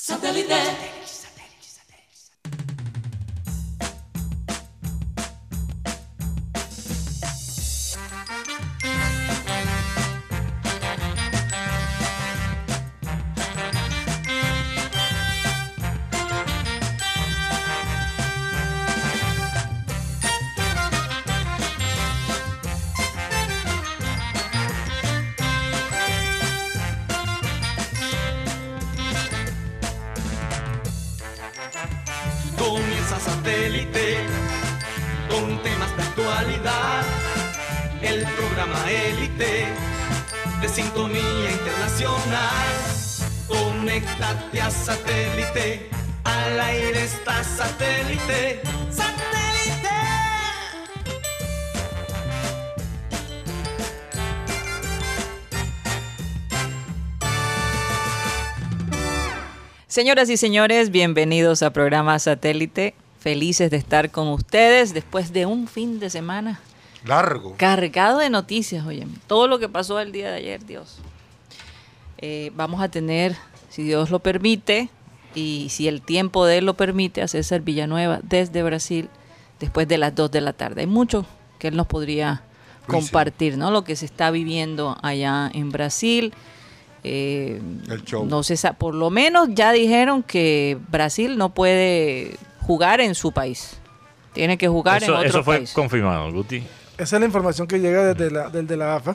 Satellite. Satélite. Al aire está satélite. ¡Satélite! Señoras y señores, bienvenidos a programa Satélite. Felices de estar con ustedes después de un fin de semana Largo. cargado de noticias, oye. Todo lo que pasó el día de ayer, Dios. Eh, vamos a tener, si Dios lo permite, y si el tiempo de él lo permite, a César Villanueva desde Brasil después de las 2 de la tarde. Hay mucho que él nos podría compartir, ¿no? Lo que se está viviendo allá en Brasil. Eh, El show. no se por lo menos ya dijeron que Brasil no puede jugar en su país. Tiene que jugar en otro eso fue país. confirmado, Guti. Esa es la información que llega desde la, del de la AFA.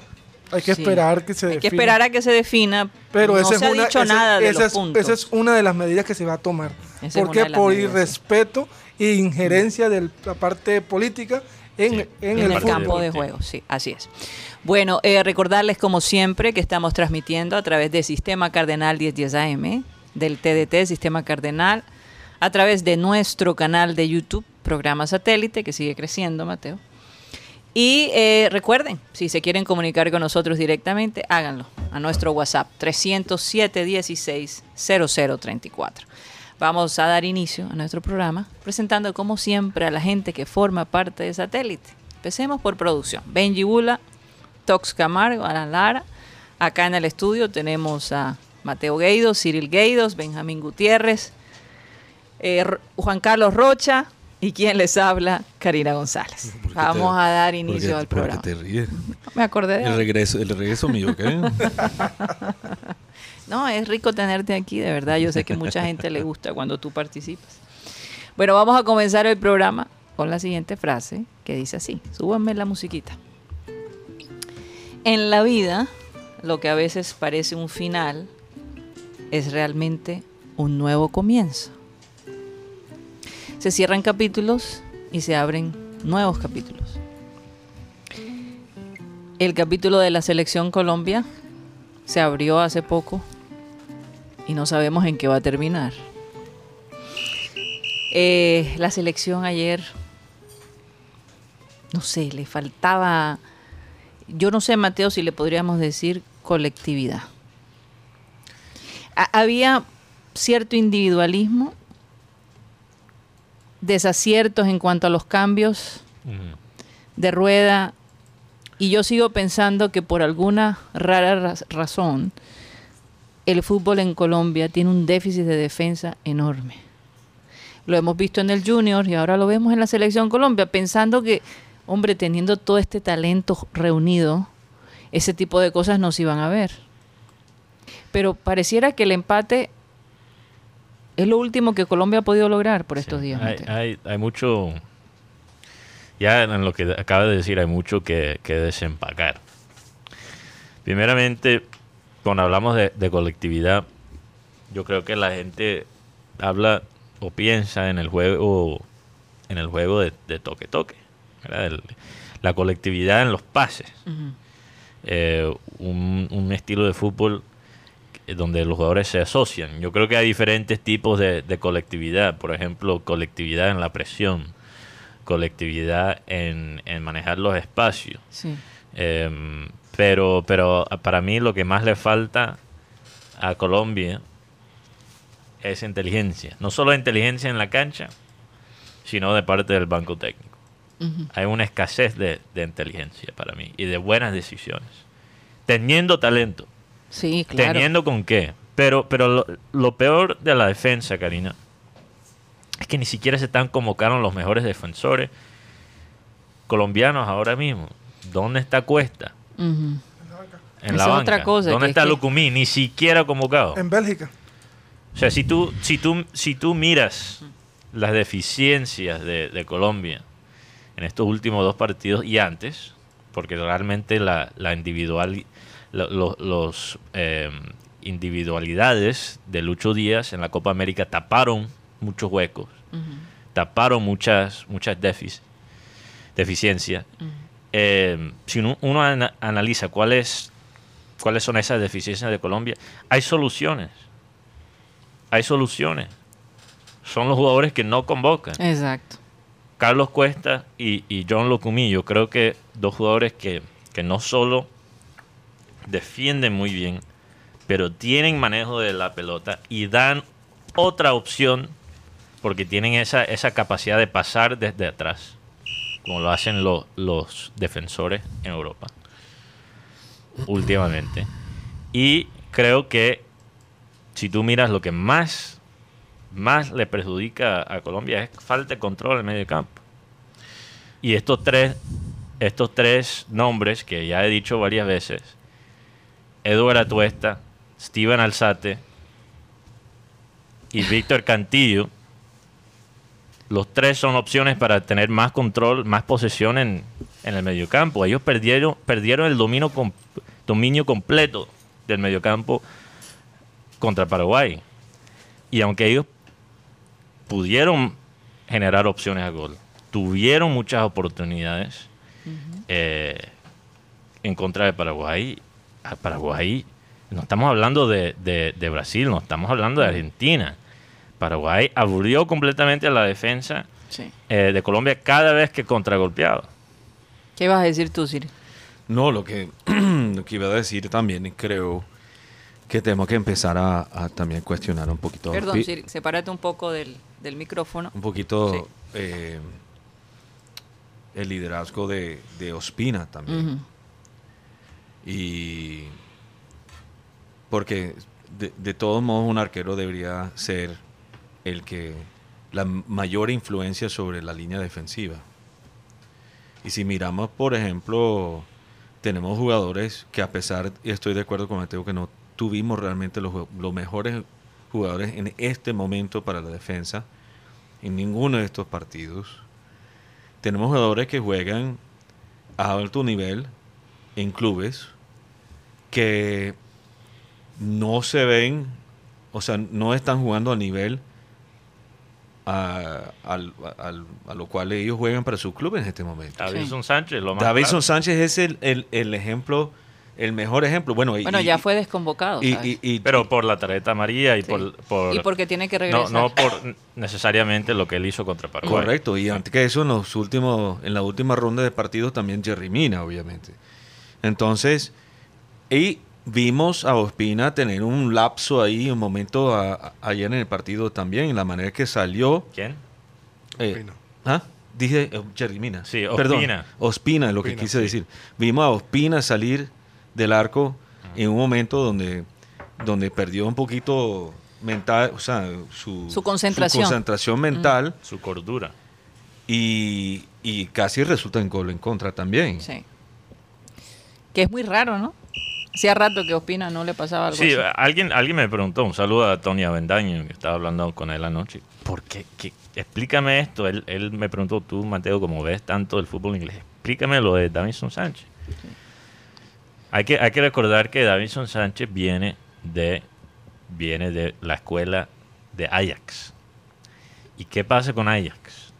Hay que Sí. esperar que se Hay que defina. esperar a que se defina. Pero no esa se es ha una, dicho nada de esa los es, puntos. esa es una de las medidas que se va a tomar. Esa es ¿Por medidas, sí. irrespeto e injerencia de la parte política en, Sí, en en el, campo de juego, sí, así es. Bueno, eh, recordarles como siempre que estamos transmitiendo a través de Sistema Cardenal 1010 AM, del TDT Sistema Cardenal, a través de nuestro canal de YouTube, programa satélite, que sigue creciendo, Mateo. Y eh, recuerden, si se quieren comunicar con nosotros directamente, háganlo a nuestro WhatsApp 307 16 0034. Vamos a dar inicio a nuestro programa presentando como siempre a la gente que forma parte de Satélite. Empecemos por producción. Benji Bula, Tox Camargo, Alan Lara. Acá en el estudio tenemos a Mateo Gueidos, Cyril Gueidos, Benjamín Gutiérrez, eh, Juan Carlos Rocha y quien les habla, Karina González. ¿Por qué Vamos te- a dar inicio al programa. te ríes? Me acordé de El regreso, el regreso mío, ¿qué? No, es rico tenerte aquí, de verdad. Yo sé que mucha gente le gusta cuando tú participas. Bueno, vamos a comenzar el programa con la siguiente frase que dice así. Súbanme la musiquita. En la vida, lo que a veces parece un final es realmente un nuevo comienzo. Se cierran capítulos y se abren nuevos capítulos. El capítulo de la selección Colombia se abrió hace poco y no sabemos en qué va a terminar. Eh, la selección ayer, no sé, le faltaba, yo no sé, Mateo, si le podríamos decir colectividad. Ha- había cierto individualismo, desaciertos en cuanto a los cambios de rueda y yo sigo pensando que por alguna rara raz- razón el fútbol en Colombia tiene un déficit de defensa enorme. Lo hemos visto en el Junior y ahora lo vemos en la selección Colombia, pensando que, hombre, teniendo todo este talento reunido, ese tipo de cosas no se iban a ver. Pero pareciera que el empate es lo último que Colombia ha podido lograr por estos días. Hay, hay, hay mucho. Ya en lo que acaba de decir, hay mucho que, que desempacar. Primeramente, cuando hablamos de, de colectividad, yo creo que la gente habla o piensa en el juego en el juego de. ¿verdad? El- la colectividad en los pases. Eh, un, un estilo de fútbol donde los jugadores se asocian. Yo creo que hay diferentes tipos de, de colectividad. Por ejemplo, colectividad en la presión, colectividad en, en manejar los espacios. Sí. Em, pero, pero para mí lo que más le falta a Colombia es inteligencia. No solo inteligencia en la cancha, sino de parte del banco técnico. Hay una escasez de, de inteligencia para mí y de buenas decisiones. Teniendo talento. Sí, claro. Teniendo con qué. Pero, pero lo, lo peor de la defensa, Karina, es que ni siquiera se están convocando los mejores defensores colombianos ahora mismo. ¿Dónde está Cuesta? En Esa la es banca. otra cosa, ¿Dónde está es que- Lucumí? Ni siquiera convocado. En Bélgica. O sea, si tú, si tú, si tú miras las deficiencias de, de Colombia en estos últimos dos partidos y antes, porque realmente la, la individual, lo- lo- los eh, individualidades de Lucho Díaz en la Copa América taparon muchos huecos, taparon muchas, muchas defic- deficiencias. Eh, si uno, uno ana- analiza cuáles cuáles son esas deficiencias de Colombia, hay soluciones hay soluciones. Son los jugadores que no convocan. Exacto. Carlos Cuesta y, y John Locumí, yo creo que dos jugadores que, que no solo defienden muy bien, pero tienen manejo de la pelota y dan otra opción porque tienen esa, esa capacidad de pasar desde atrás, como lo hacen lo- los defensores en Europa últimamente. Y creo que si tú miras lo que más, más le perjudica a Colombia es falta de control en el medio campo. Y estos tres, estos tres nombres que ya he dicho varias veces, Eduardo Atuesta, Steven Alzate y Víctor Cantillo, los tres son opciones para tener más control, más posesión en, en el mediocampo. Ellos perdieron, perdieron el dominio, dominio completo del mediocampo contra Paraguay. Y aunque ellos pudieron generar opciones a gol, tuvieron muchas oportunidades eh, en contra de Paraguay. A Paraguay, no estamos hablando de, de- de Brasil, no estamos hablando de Argentina. Paraguay aburrió completamente a la defensa Sí. eh, de Colombia cada vez que contragolpeaba. ¿Qué ibas a decir tú, Siri? No, lo que, lo que iba a decir también, creo que tenemos que empezar a, a también cuestionar un poquito. Perdón, Siri, sepárate un poco del, del micrófono. Un poquito Sí. eh, el liderazgo de, de Ospina también. Y porque de, de todos modos un arquero debería ser el que la mayor influencia sobre la línea defensiva. Y si miramos, por ejemplo, tenemos jugadores que a pesar, y estoy de acuerdo con Mateo, que no tuvimos realmente los, los mejores jugadores en este momento para la defensa, en ninguno de estos partidos. Tenemos jugadores que juegan a alto nivel en clubes que no se ven, o sea, no están jugando a nivel a, al- al- a lo cual ellos juegan para su club en este momento. Davidson Sánchez, lo más Davidson claro. Sánchez es el, el- el ejemplo, el mejor ejemplo. Bueno, y- Bueno, y- ya fue desconvocado. y- ¿sabes? y- y- Pero por la tarjeta amarilla y Sí. por, por- Y porque tiene que no, regresar. no por necesariamente lo que él hizo contra Paraguay. Correcto, y antes que eso, en, los últimos, en la última ronda de partidos también Jerry Mina, obviamente. Entonces, y vimos a Ospina tener un lapso ahí, un momento a- a- ayer en el partido también, la manera que salió. ¿Quién? eh, Ospina. ¿ah? Dije eh, Jerry Mina. Sí, Perdón, Ospina. Ospina es lo que Ospina, quise sí. decir. Vimos a Ospina salir del arco en un momento donde, donde perdió un poquito mental, o sea, su, Su concentración. concentración mental Su cordura. y, y casi resulta en gol en contra también. Sí. Que es muy raro, ¿no? Hacía rato que Ospina no le pasaba algo Sí, así. alguien, alguien me preguntó, un saludo a Tony Avendaño, que estaba hablando con él anoche. ¿Por qué? ¿Qué? Explícame esto. Él, él me preguntó, tú, Mateo, como ves tanto el fútbol inglés, explícame lo de Davinson Sánchez. Hay, que, hay que recordar que Davinson Sánchez viene de, viene de la escuela de Ajax. ¿Y qué pasa con Ajax?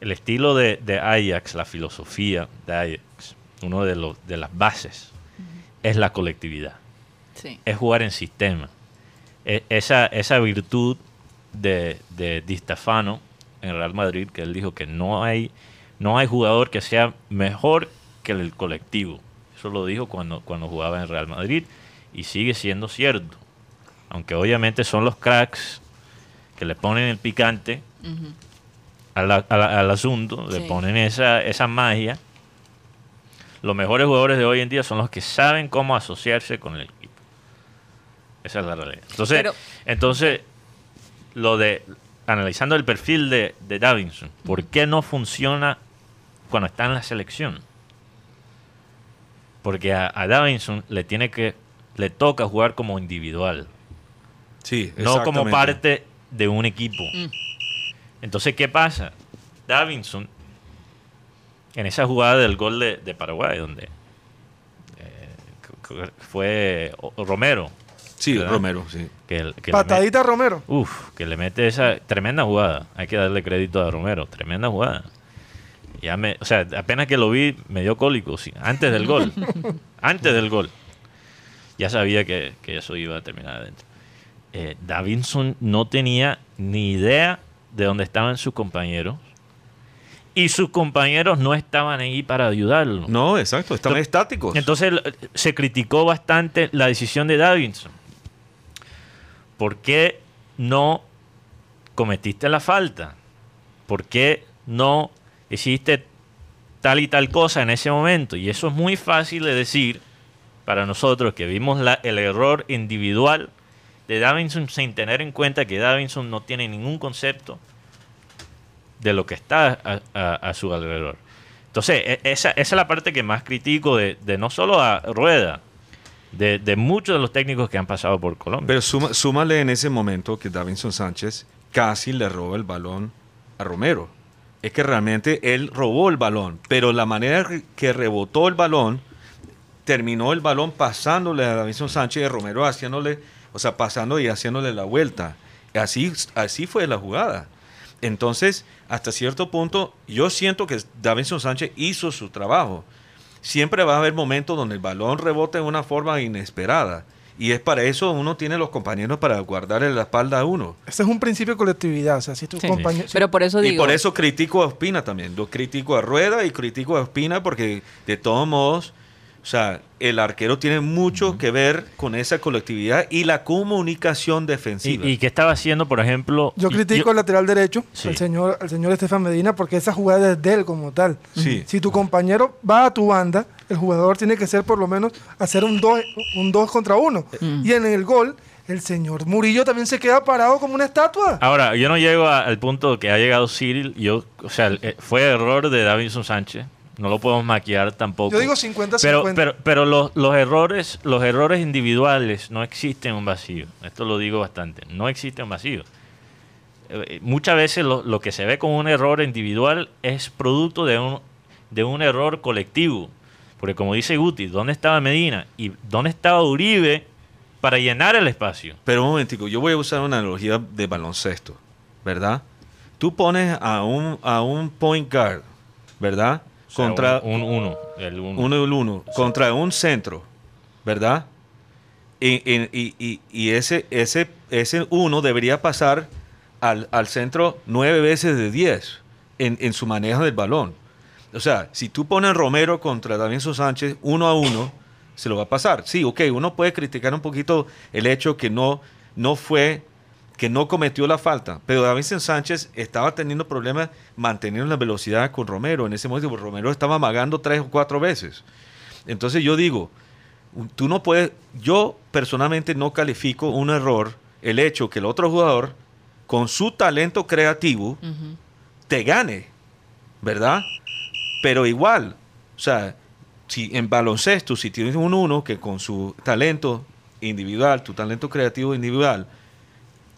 El estilo de, de Ajax, la filosofía de Ajax, uno de, los, de las bases, es la colectividad Sí. es jugar en sistema. E- esa, esa virtud de, de Di Stefano en Real Madrid, que él dijo que no hay, no hay jugador que sea mejor que el colectivo. Eso lo dijo cuando, cuando jugaba en Real Madrid y sigue siendo cierto. Aunque obviamente son los cracks que le ponen el picante al, a- a- al asunto, le ponen esa, esa magia. Los mejores jugadores de hoy en día son los que saben cómo asociarse con el equipo. Esa es la realidad. Entonces, Pero- entonces lo de analizando el perfil de, de Davinson, ¿por qué no funciona cuando está en la selección? Porque a, a Davinson le tiene que le toca jugar como individual, Sí, no como parte de un equipo. Mm. Entonces, ¿qué pasa? Davinson, en esa jugada del gol de, de Paraguay, donde eh, fue Romero, Sí, ¿verdad? Romero, sí. que, Patadita Romero. uf, que le mete esa tremenda jugada. Hay que darle crédito a Romero, tremenda jugada. Ya me, o sea, apenas que lo vi me dio cólico, sí, antes del gol. antes del gol. Ya sabía que, que eso iba a terminar adentro. Eh, Davinson no tenía ni idea de dónde estaban sus compañeros. Y sus compañeros no estaban ahí para ayudarlo. No, exacto, están Entonces- estáticos. Entonces l- se criticó bastante la decisión de Davinson. ¿Por qué no cometiste la falta? ¿Por qué no hiciste tal y tal cosa en ese momento? Y eso es muy fácil de decir para nosotros que vimos la- el error individual de Davinson sin tener en cuenta que Davinson no tiene ningún concepto de lo que está a, su alrededor. Entonces, e- esa, es la parte que más critico de, no solo a Rueda, de, muchos de los técnicos que han pasado por Colombia. Pero suma- súmale en ese momento que Davinson Sánchez casi le roba el balón a Romero. Es que realmente él robó el balón, pero la manera que- rebotó el balón, terminó el balón pasándole a Davinson Sánchez y Romero haciéndole, o sea, pasando y haciéndole la vuelta. Así, así fue la jugada. Entonces, hasta cierto punto, yo siento que Davinson Sánchez hizo su trabajo. Siempre va a haber momentos donde el balón rebota de una forma inesperada. Y es para eso uno tiene los compañeros para guardarle la espalda a uno. Ese es un principio de colectividad. O sea, si tu Sí. compañero. Pero por eso digo. Y por eso critico a Ospina también. Lo critico a Rueda y critico a Ospina porque de todos modos, o sea, el arquero tiene mucho que ver con esa colectividad y la comunicación defensiva. ¿Y, y qué estaba haciendo, por ejemplo? Yo critico yo- al lateral derecho, Sí. al señor, al señor Estefan Medina, porque esa jugada es de él como tal. Sí. Si tu compañero va a tu banda, el jugador tiene que ser por lo menos hacer un 2 un dos contra uno. Y en el gol, el señor Murillo también se queda parado como una estatua. Ahora, yo no llego a- al punto que ha llegado Cyril. Yo, o sea, el- eh, fue error de Davinson Sánchez. No lo podemos maquillar tampoco. Yo digo 50-50. Pero, pero, pero los, los errores, los errores individuales no existen en un vacío. Esto lo digo bastante. No existe un vacío. Eh, muchas veces lo, lo que se ve como un error individual es producto de un, de un error colectivo. Porque como dice Guti, ¿dónde estaba Medina? ¿Y dónde estaba Uribe para llenar el espacio? Pero un momentico, yo voy a usar una analogía de baloncesto, ¿verdad? Tú pones a un, a un point guard, ¿verdad? Sea, Contra un, un uno, el uno. uno y el uno, contra un centro, ¿verdad? Y, y- y- y- ese, ese, ese uno debería pasar al, al centro nueve veces de diez en, en su manejo del balón. O sea, si tú pones Romero contra Davinson Sánchez uno a uno, se lo va a pasar. Sí, ok, uno puede criticar un poquito el hecho que no, no fue, que no cometió la falta, pero Davinson Sánchez estaba teniendo problemas manteniendo la velocidad con Romero en ese momento, porque Romero estaba amagando tres o cuatro veces. Entonces yo digo, tú no puedes, yo personalmente no califico un error el hecho que el otro jugador, con su talento creativo, te gane, ¿verdad? Pero igual, o sea, si en baloncesto, si tienes un uno que con su talento individual, tu talento creativo individual,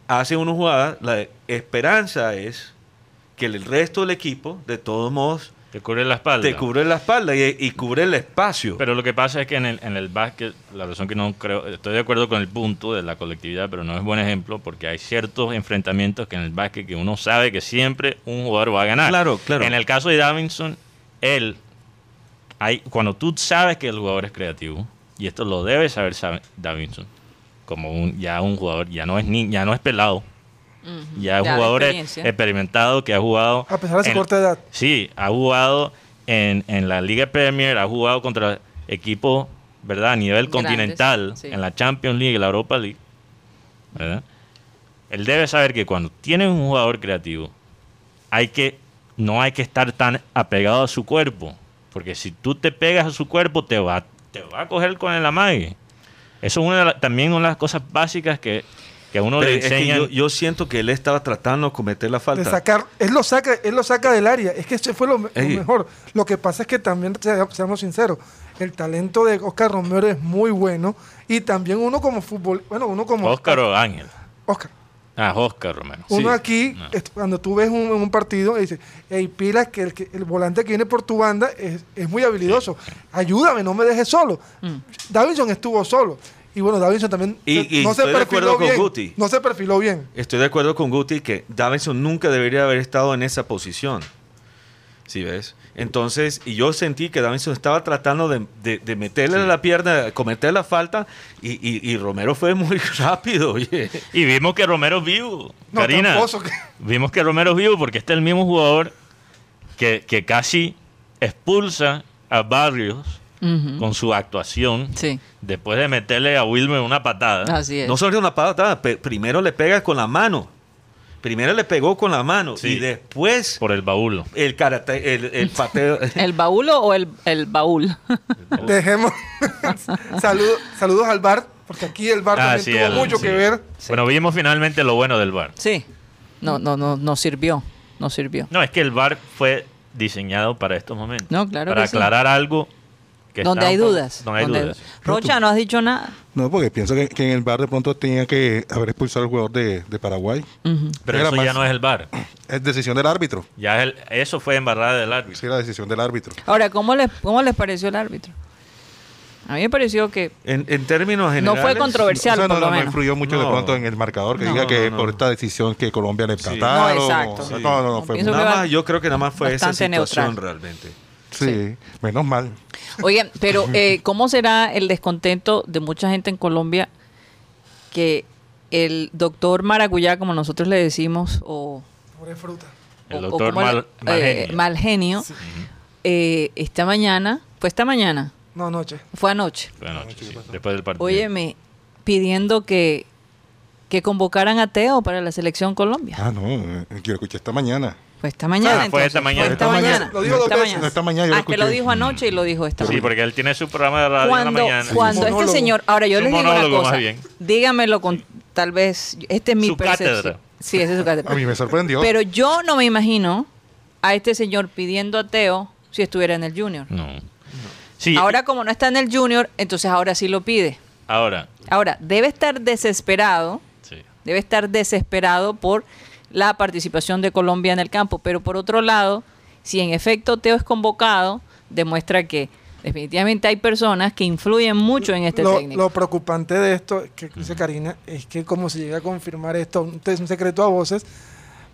hace una jugada, la esperanza es que el resto del equipo, de todos modos, Te cubre la espalda. te cubre la espalda y, y cubre el espacio. Pero lo que pasa es que en el, en el básquet, la razón que no creo, estoy de acuerdo con el punto de la colectividad, pero no es buen ejemplo porque hay ciertos enfrentamientos que en el básquet que uno sabe que siempre un jugador va a ganar. Claro, claro. En el caso de Davinson, él, hay, cuando tú sabes que el jugador es creativo, y esto lo debe saber sabe- Davinson, como un, ya un jugador, ya no es ni, ya no es pelado, ya es jugador experiencia. experimentado que ha jugado. A pesar de su en- corta edad. Sí, ha jugado en, en la Liga Premier, ha jugado contra equipos, ¿verdad? A nivel Grandes, continental, sí. en la Champions League y la Europa League, ¿verdad? Él debe saber que cuando tienes un jugador creativo, hay que, no hay que estar tan apegado a su cuerpo, porque si tú te pegas a su cuerpo, te va, te va a coger con el amague. Eso es una de la- también una de las cosas básicas que, que a uno Pero le es que enseñan. yo, yo siento que él estaba tratando de cometer la de falta. sacar, él lo saca, él lo saca del área. Es que eso fue lo, lo mejor. Lo que pasa es que también, se- seamos sinceros, el talento de Oscar Romero es muy bueno y también uno como fútbol, bueno, uno como Oscar o Ángel. Oscar. Ah, Oscar Romero. Uno Sí. aquí, No. est- cuando tú ves un, un partido, y dices, hey, pilas, que el, que el volante que viene por tu banda es, es muy habilidoso. Ayúdame, no me dejes solo. Mm. Davinson estuvo solo. Y bueno, Davinson también Y- se- y no se estoy de perfiló acuerdo con bien. Guti. No se perfiló bien. Estoy de acuerdo con Guti que Davinson nunca debería haber estado en esa posición. ¿Sí ves? Entonces, y yo sentí que Davinson estaba tratando de, de- de meterle la pierna, cometer la falta, y, y- y Romero fue muy rápido, oye. Y vimos que Romero es vivo. No, Karina. que- Vimos que Romero es vivo porque este es el mismo jugador que, que casi expulsa a Barrios con su actuación Sí, después de meterle a Wilmer una patada. así es. No solo una patada, primero le pega con la mano. Primero le pegó con la mano Sí. y después Por el baúl. el karate, el, el pateo. ¿El baúl o el, el baúl? Dejemos. saludos, saludos al bar, porque aquí el bar Ah, también sí, tuvo el- mucho sí. que ver. Bueno, vimos finalmente lo bueno del VAR. sí. No, no, no, no sirvió. No sirvió. No, es que el VAR fue diseñado para estos momentos. No, claro Para que sí. aclarar algo que Donde hay dudas. Donde hay donde dudas. Rocha, no has dicho nada. No, porque pienso que, que en el bar de pronto tenía que haber expulsado al jugador de, de Paraguay. Pero Era eso ya no es el VAR. Es decisión del árbitro. Ya es el- eso fue embarrada del árbitro. Sí, la decisión del árbitro. Ahora, ¿cómo les, ¿cómo les pareció el árbitro? A mí me pareció que En, en términos no generales. fue controversial, O sea, por no, lo no, no influyó mucho de No. pronto en el marcador que No, diga que no, por no. esta decisión que Colombia le Sí. empataron. No, exacto. o- Sí. No, no, no, No, fue Nada más, yo creo que nada más fue esa situación neutral. realmente. Sí, menos mal. Oigan, pero eh, ¿cómo será el descontento de mucha gente en Colombia que el doctor Maracuyá, como nosotros le decimos, o, Pobre fruta. El o- o doctor como Mal- le- eh, eh, esta mañana, fue esta mañana, No, anoche. fue anoche, Fue anoche, sí, después del partido. óyeme, pidiendo que, que convocaran a Teo para la selección Colombia. Ah, no, eh, quiero escuchar esta mañana. Fue esta mañana. Ah, fue esta mañana. Fue esta Esta mañana. mañana. Lo dijo dos esta veces. mañana. No, esta mañana yo lo Ah, que lo dijo anoche y lo dijo esta Sí, mañana. porque él tiene su programa de radio en cuando, la mañana. cuando este señor, ahora yo un digo una cosa, dígamelo con tal vez, este es mi Su percepción. cátedra. Sí, esa es su cátedra. A mí me sorprendió. Pero yo no me imagino a este señor pidiendo a Teo si estuviera en el Junior. No. Sí, Ahora como no está en el Junior, entonces ahora sí lo pide. ahora. Ahora, debe estar desesperado, Sí. debe estar desesperado por la participación de Colombia en el campo, pero por otro lado, si en efecto Teo es convocado, demuestra que definitivamente hay personas que influyen mucho en este lo, técnico. lo preocupante de esto, que dice Karina, es que como se llega a confirmar esto, un, es un secreto a voces,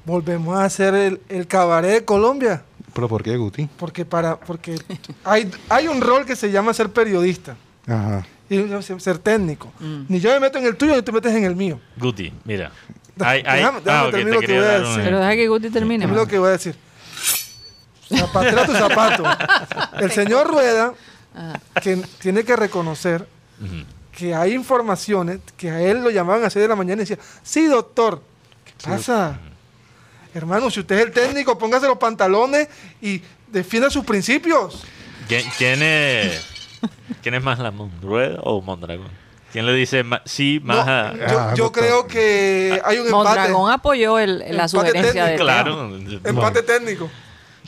volvemos a hacer el, el cabaret de Colombia. ¿Pero por qué, Guti? Porque para porque hay, hay un rol que se llama ser periodista Ajá. y ser, ser técnico. Mm. Ni yo me meto en el tuyo ni tú metes en el mío. Guti, mira. Hay- hay- déjame- déjame ah, ok, terminar te lo que voy a decir. Pero deja que Guti termine. Es lo que voy a decir. Zapatera tu zapato. El señor Rueda Ajá. que tiene que reconocer que hay informaciones que a él lo llamaban a 6 de la mañana y decía, sí, doctor, ¿qué pasa? Hermano, si usted es el técnico, póngase los pantalones y defienda sus principios. ¿Quién, quién es, ¿Quién es más Lamón? ¿Rueda o Mondragón? ¿Quién le dice ma- sí No, más a- yo Ah, yo creo que hay un empate, Mondragón apoyó el- la sugerencia de. Claro. empate técnico.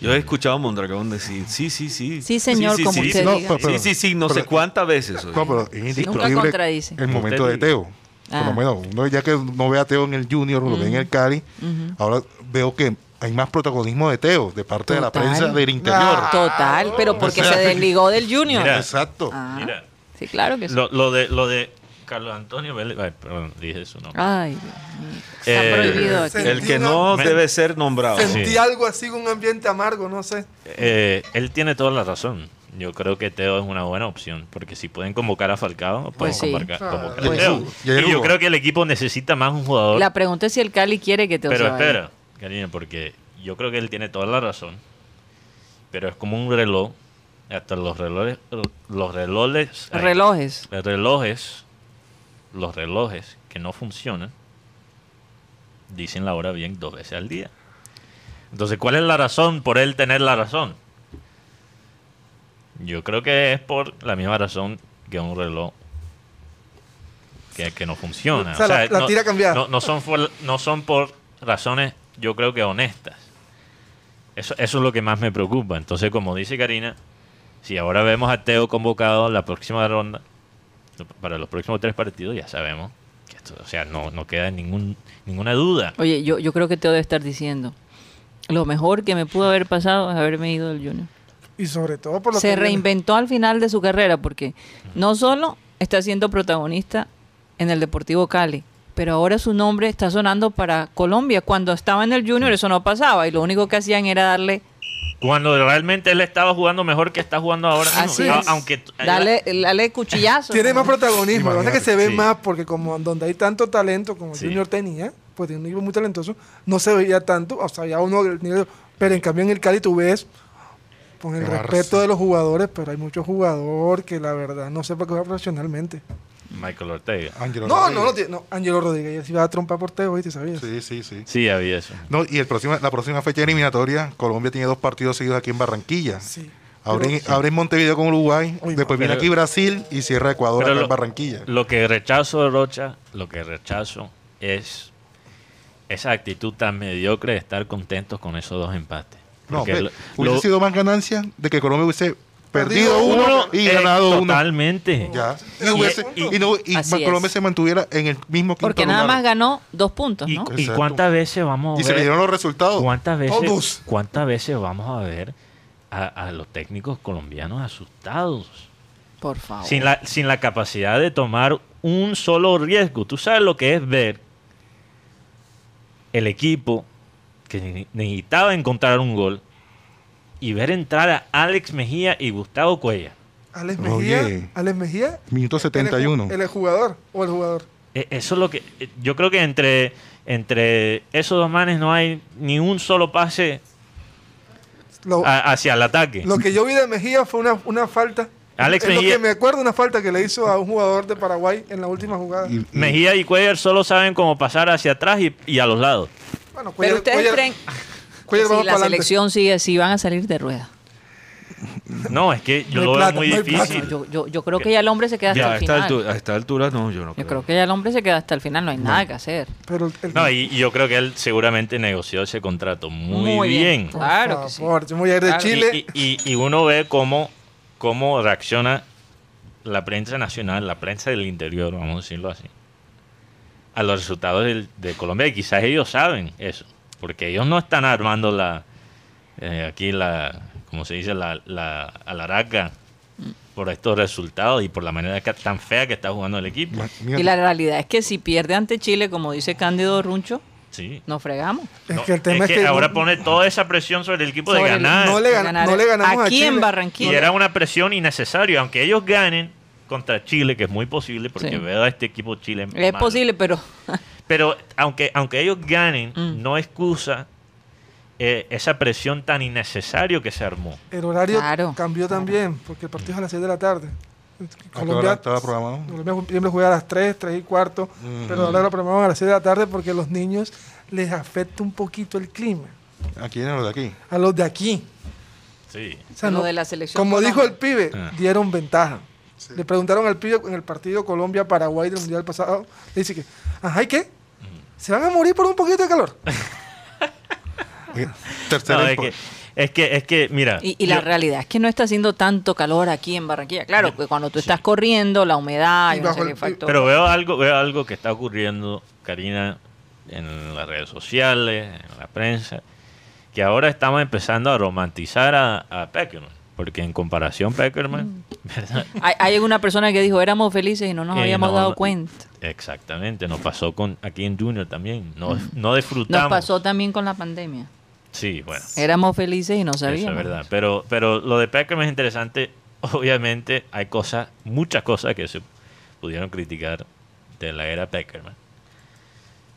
Yo he escuchado a Mondragón decir, sí, sí, sí. Sí, señor, como usted No, diga. pero- Sí, sí, sí, no sé cuántas veces. oye. No, pero es indiscutible el momento Usted de Teo. Ah. Por lo menos, uno ya que no ve a Teo en el Junior, lo ve en el Cali, ahora veo que hay más protagonismo de Teo de parte de la prensa del interior. Ah. Total, pero porque O sea, se desligó del Junior. Mira. Exacto. Ah, Mira, sí, claro que sí. lo, lo de, lo de Carlos Antonio Vélez. ay, perdón, dije su nombre. Ay, Dios mío. Está Eh, prohibido aquí. se- El que no Me- debe ser nombrado. Sentí Sí. algo así, un ambiente amargo, no sé. Eh, él tiene toda la razón. Yo creo que Teo es una buena opción. Porque si pueden convocar a Falcao, pueden Pues sí. convocar, Ah, convocar pues a Teo. sí. Y yo creo que el equipo necesita más un jugador. La pregunta es si el Cali quiere que te Pero espera, cariño, porque yo creo que él tiene toda la razón. Pero es como un reloj. Hasta los relojes. Los relojes. ay, Relojes. los relojes. Los relojes que no funcionan. Dicen la hora bien dos veces al día. Entonces, ¿cuál es la razón por él tener la razón? Yo creo que es por la misma razón que un reloj que, que no funciona. O sea, la- la no, tira cambiada. No, no son por, no son por razones, yo creo que honestas. Eso, eso es lo que más me preocupa. Entonces, como dice Karina, si ahora vemos a Teo convocado la próxima ronda, para los próximos tres partidos, ya sabemos que esto, o sea, no, no queda ningún, ninguna duda. Oye, yo, yo creo que te debe estar diciendo. Lo mejor que me pudo haber pasado es haberme ido del Junior. Y sobre todo por lo Se que viene. reinventó al final de su carrera porque no solo está siendo protagonista en el Deportivo Cali, pero ahora su nombre está sonando para Colombia. Cuando estaba en el Junior eso no pasaba y lo único que hacían era darle Cuando realmente él estaba jugando mejor que está jugando ahora mismo. así A- es, Aunque darle, darle cuchillazo. Tiene más protagonismo. Que pasa es que se ve Sí. más porque como donde hay tanto talento como el Sí. Junior tenía, pues tiene un equipo muy talentoso, no se veía tanto, o sea, ya uno del nivel- pero en cambio en el Cali tú ves con el Qué respeto de los jugadores, pero hay muchos jugadores que la verdad no sepa jugar profesionalmente. Michael Ortega. Ángelo No, no, no, no, Angelo Rodríguez, si va a trompar por Teo, ¿viste? ¿Sabías? Sí, sí, sí. Sí, había eso. No, y el próximo, la próxima fecha eliminatoria, Colombia tiene dos partidos seguidos aquí en Barranquilla. Sí. Abre, en- abre en Montevideo con Uruguay, Uy, después viene aquí Brasil y cierra Ecuador acá lo- en Barranquilla. Lo que rechazo de Rocha, lo que rechazo es esa actitud tan mediocre de estar contentos con esos dos empates. no, Porque lo- hubiese lo- sido más ganancia de que Colombia hubiese perdido uno, uno y eh, ganado uno. totalmente. Ya. Y, Y- hubiese- y- y no- y Colombia es. se mantuviera en el mismo quinto Porque nada lugar. más ganó dos puntos, Y, ¿no? y cuántas veces vamos a Y se le ver, dieron los resultados. cuántas veces, Todos. cuántas veces vamos a ver a, a los técnicos colombianos asustados, Por favor. sin la, sin la capacidad de tomar un solo riesgo. Tú sabes lo que es ver el equipo que ne- necesitaba encontrar un gol y ver entrar a Alex Mejía y Gustavo Cuella. Alex Mejía, Oye. Alex Mejía, Minuto ¿el, 71. el jugador o el jugador. E- Eso es lo que eh, yo creo que entre entre esos dos manes no hay ni un solo pase Lo, a- hacia el ataque. Lo que yo vi de Mejía fue una, una falta. Alex es lo Mejía- que me acuerdo, una falta que le hizo a un jugador de Paraguay en la última jugada. Y- y- Mejía y Cuellar solo saben cómo pasar hacia atrás y, y a los lados. Bueno, Pero Cuellar- ustedes Cuellar- creen Cuellar que si la pa'lante. selección sigue así, van a salir de rueda. No, es que yo No lo veo plata, muy no difícil. Yo, yo, yo creo que ya el hombre se queda hasta Ya, el esta, final. altura, a esta altura no, yo no Yo creo que ya el hombre se queda hasta el final, no hay nada que hacer. Pero el- No, y, y yo creo que él seguramente negoció ese contrato muy, bien. por Claro que sí. favor, yo me voy a ir de Claro. Chile. Y, y- y uno ve cómo, cómo reacciona la prensa nacional, la prensa del interior, vamos a decirlo así, a los resultados del- de Colombia. Y quizás ellos saben eso, porque ellos no están armando la eh, aquí la, como se dice, la, la alaraca por estos resultados y por la manera que- tan fea que está jugando el equipo. Y la realidad es que si pierde ante Chile, como dice Cándido Runcho, Sí. nos fregamos. es que el tema es, que, ahora no, pone toda esa presión sobre el equipo Sobre de el- ganar. no le, gan- Ganar no le ganamos a aquí Chile. en Y Barranquilla. era una presión innecesaria, aunque ellos ganen contra Chile, que es muy posible, porque Sí. veo a este equipo Chile. Es malo. posible, pero Pero aunque, aunque ellos ganen, Mm. no excusa eh, esa presión tan innecesaria que se armó. El horario Claro, cambió claro. también, porque el partido es a las 6 de la tarde. ¿a hora estaba programado? Colombia siempre juega a las 3, 3 y cuarto, Ujú. pero ahora lo programaban a las 6 de la tarde porque a los niños les afecta un poquito el clima. Aquí en los de aquí. A los de aquí. Sí. O sea, Lo no- de la selección Como dijo el Colombia. pibe, Ah. dieron ventaja. Le preguntaron al pibe en el partido Colombia-Paraguay del Mundial pasado. Le dice que, ajá, ¿y qué? ¿Se van a morir por un poquito de calor? Eh, Tercera No, es, que, es que, es que, mira. Y, y la yo- realidad es que no está haciendo tanto calor aquí en Barranquilla. Claro, que cuando tú estás corriendo, la humedad Y serie de el- factores. Pero veo algo, veo algo que está ocurriendo, Karina, en las redes sociales, en la prensa, que ahora estamos empezando a romantizar a, a Peckerman. Porque en comparación, Peckerman, ¿verdad? hay, hay una persona que dijo, éramos felices y no nos Eh, habíamos no, dado cuenta. Exactamente, nos pasó con aquí en Junior también. No, no disfrutamos. Nos pasó también con la pandemia. Sí, bueno. Éramos felices y no Eso sabíamos. es verdad. Pero, pero lo de Peckerman es interesante. Obviamente hay cosas, muchas cosas que se pudieron criticar de la era Peckerman.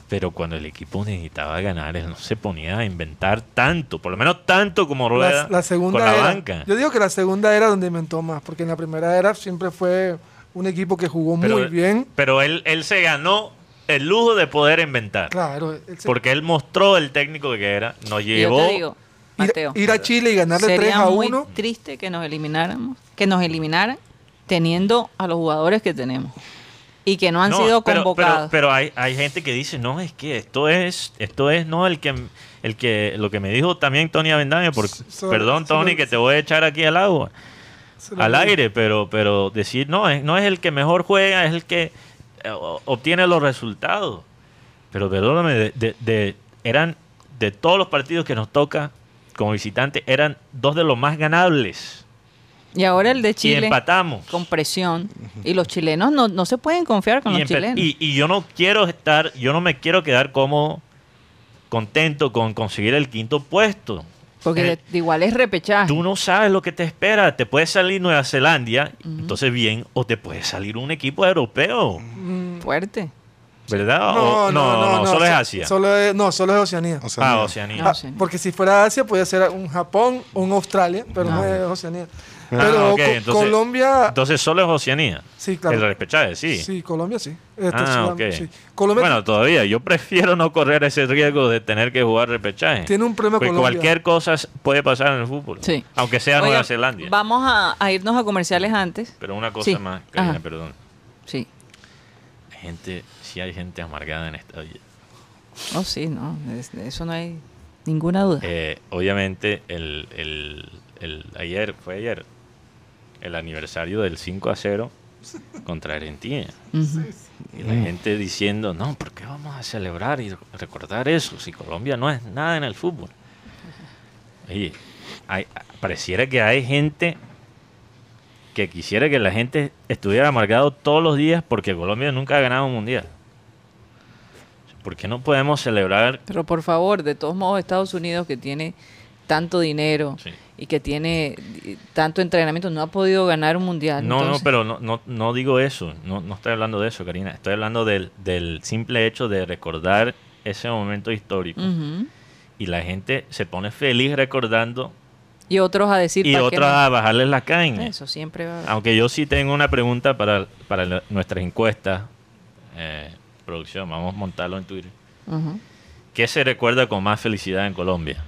Pero cuando el equipo necesitaba ganar, él no se ponía a inventar tanto, por lo menos tanto como Rueda La, la segunda con la era, banca. Yo digo que la segunda era donde inventó más, porque en la primera era siempre fue un equipo que jugó pero, muy bien. Pero él, él se ganó el lujo de poder inventar. Claro, él se- Porque él mostró el técnico que era, nos Y yo llevó... te digo, ir, Mateo, ir a Chile y ganarle 3 sería a muy 1. triste que nos elimináramos, que nos eliminaran teniendo a los jugadores que tenemos. Y que no han No, sido pero- convocados. Pero, pero hay, hay gente que dice, no, es que esto es, esto es no el que el que lo que me dijo también Tony Avendaño, porque So- perdón so- Tony que te voy a echar aquí al agua, al aire, pero pero decir no es no es el que mejor juega, es el que eh, obtiene los resultados. Pero perdóname, de, de- de- eran de todos los partidos que nos toca como visitante eran dos de los más ganables y ahora el de y Chile empatamos. con presión. Y los chilenos no, no se pueden confiar con y, los chilenos. y- y yo no quiero estar, yo no me quiero quedar como contento con conseguir el quinto puesto. porque Eh, igual es repechaje. Tú no sabes lo que te espera. Te puede salir Nueva Zelanda, entonces bien, o te puede salir un equipo europeo, Fuerte. ¿Verdad? O- no, no, solo es Asia. Solo es, no, solo es Oceanía. Ah, Oceanía. Ah, porque si fuera Asia, podría ser un Japón o un Australia, pero no, Ah. es Oceanía. Ah, Pero Co- entonces- Colombia. Entonces solo es Oceanía. sí, claro. El repechaje, sí. Sí, Colombia sí. Este, Ah, Sudam- sí. Colombia Bueno, todavía. Yo prefiero no correr ese riesgo de tener que jugar repechaje. tiene un problema Porque Colombia. cualquier cosa puede pasar en el fútbol. Sí. Aunque sea Oiga, Nueva Zelanda. Vamos a, a irnos a comerciales antes. Pero una cosa Sí. más, Karina, perdón. Sí. Hay gente, sí hay gente amargada en esta vida. Oh, sí, no. es- eso no hay ninguna duda. Eh, obviamente, el, el- el- ayer, fue ayer, el aniversario del 5 a 0 contra Argentina. Y la gente diciendo, no, ¿por qué vamos a celebrar y recordar eso si Colombia no es nada en el fútbol? Oye, hay- pareciera que hay gente que quisiera que la gente estuviera amargado todos los días porque Colombia nunca ha ganado un mundial. ¿Por qué no podemos celebrar? Pero por favor, de todos modos, Estados Unidos que tiene tanto dinero Sí. y que tiene tanto entrenamiento, no ha podido ganar un mundial. No, entonces- no, pero no, no, no digo eso. No, no estoy hablando de eso, Karina. Estoy hablando del, del simple hecho de recordar ese momento histórico. Y la gente se pone feliz recordando Y otros a decir y ¿para qué otros a bajarles la caña. Eso siempre va a haber. Aunque yo sí tengo una pregunta para, para nuestras encuestas. eh, producción, vamos a montarlo en Twitter. ¿Qué se recuerda con más felicidad en Colombia?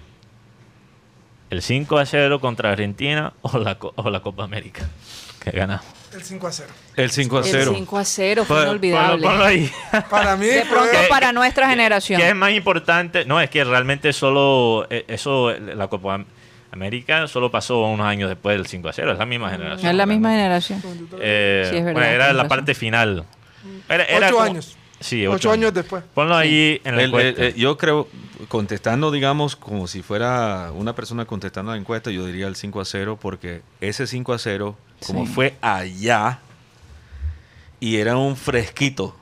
¿El 5 a 0 contra Argentina o la, o la Copa América? Que ganamos. El 5 a 0. El 5 a El 0. 5 a 0 fue inolvidable. ahí. Para mí De pronto ¿Qué- para nuestra generación. ¿Qué es más importante? No, es que realmente solo eh, eso, eh, la Copa Am- América solo pasó unos años después del 5 a 0. Es la misma generación. es la misma generación. Eh, Sí, es verdad, bueno, era la parte final. Era, era Ocho como- años. Sí, Ocho, ocho, años después. Ponlo ahí en la El- encuesta. el- el- yo creo, contestando, digamos, como si fuera una persona contestando la encuesta, yo diría el 5 a 0, porque ese 5 a 0, como Sí. fue allá, y era un fresquito,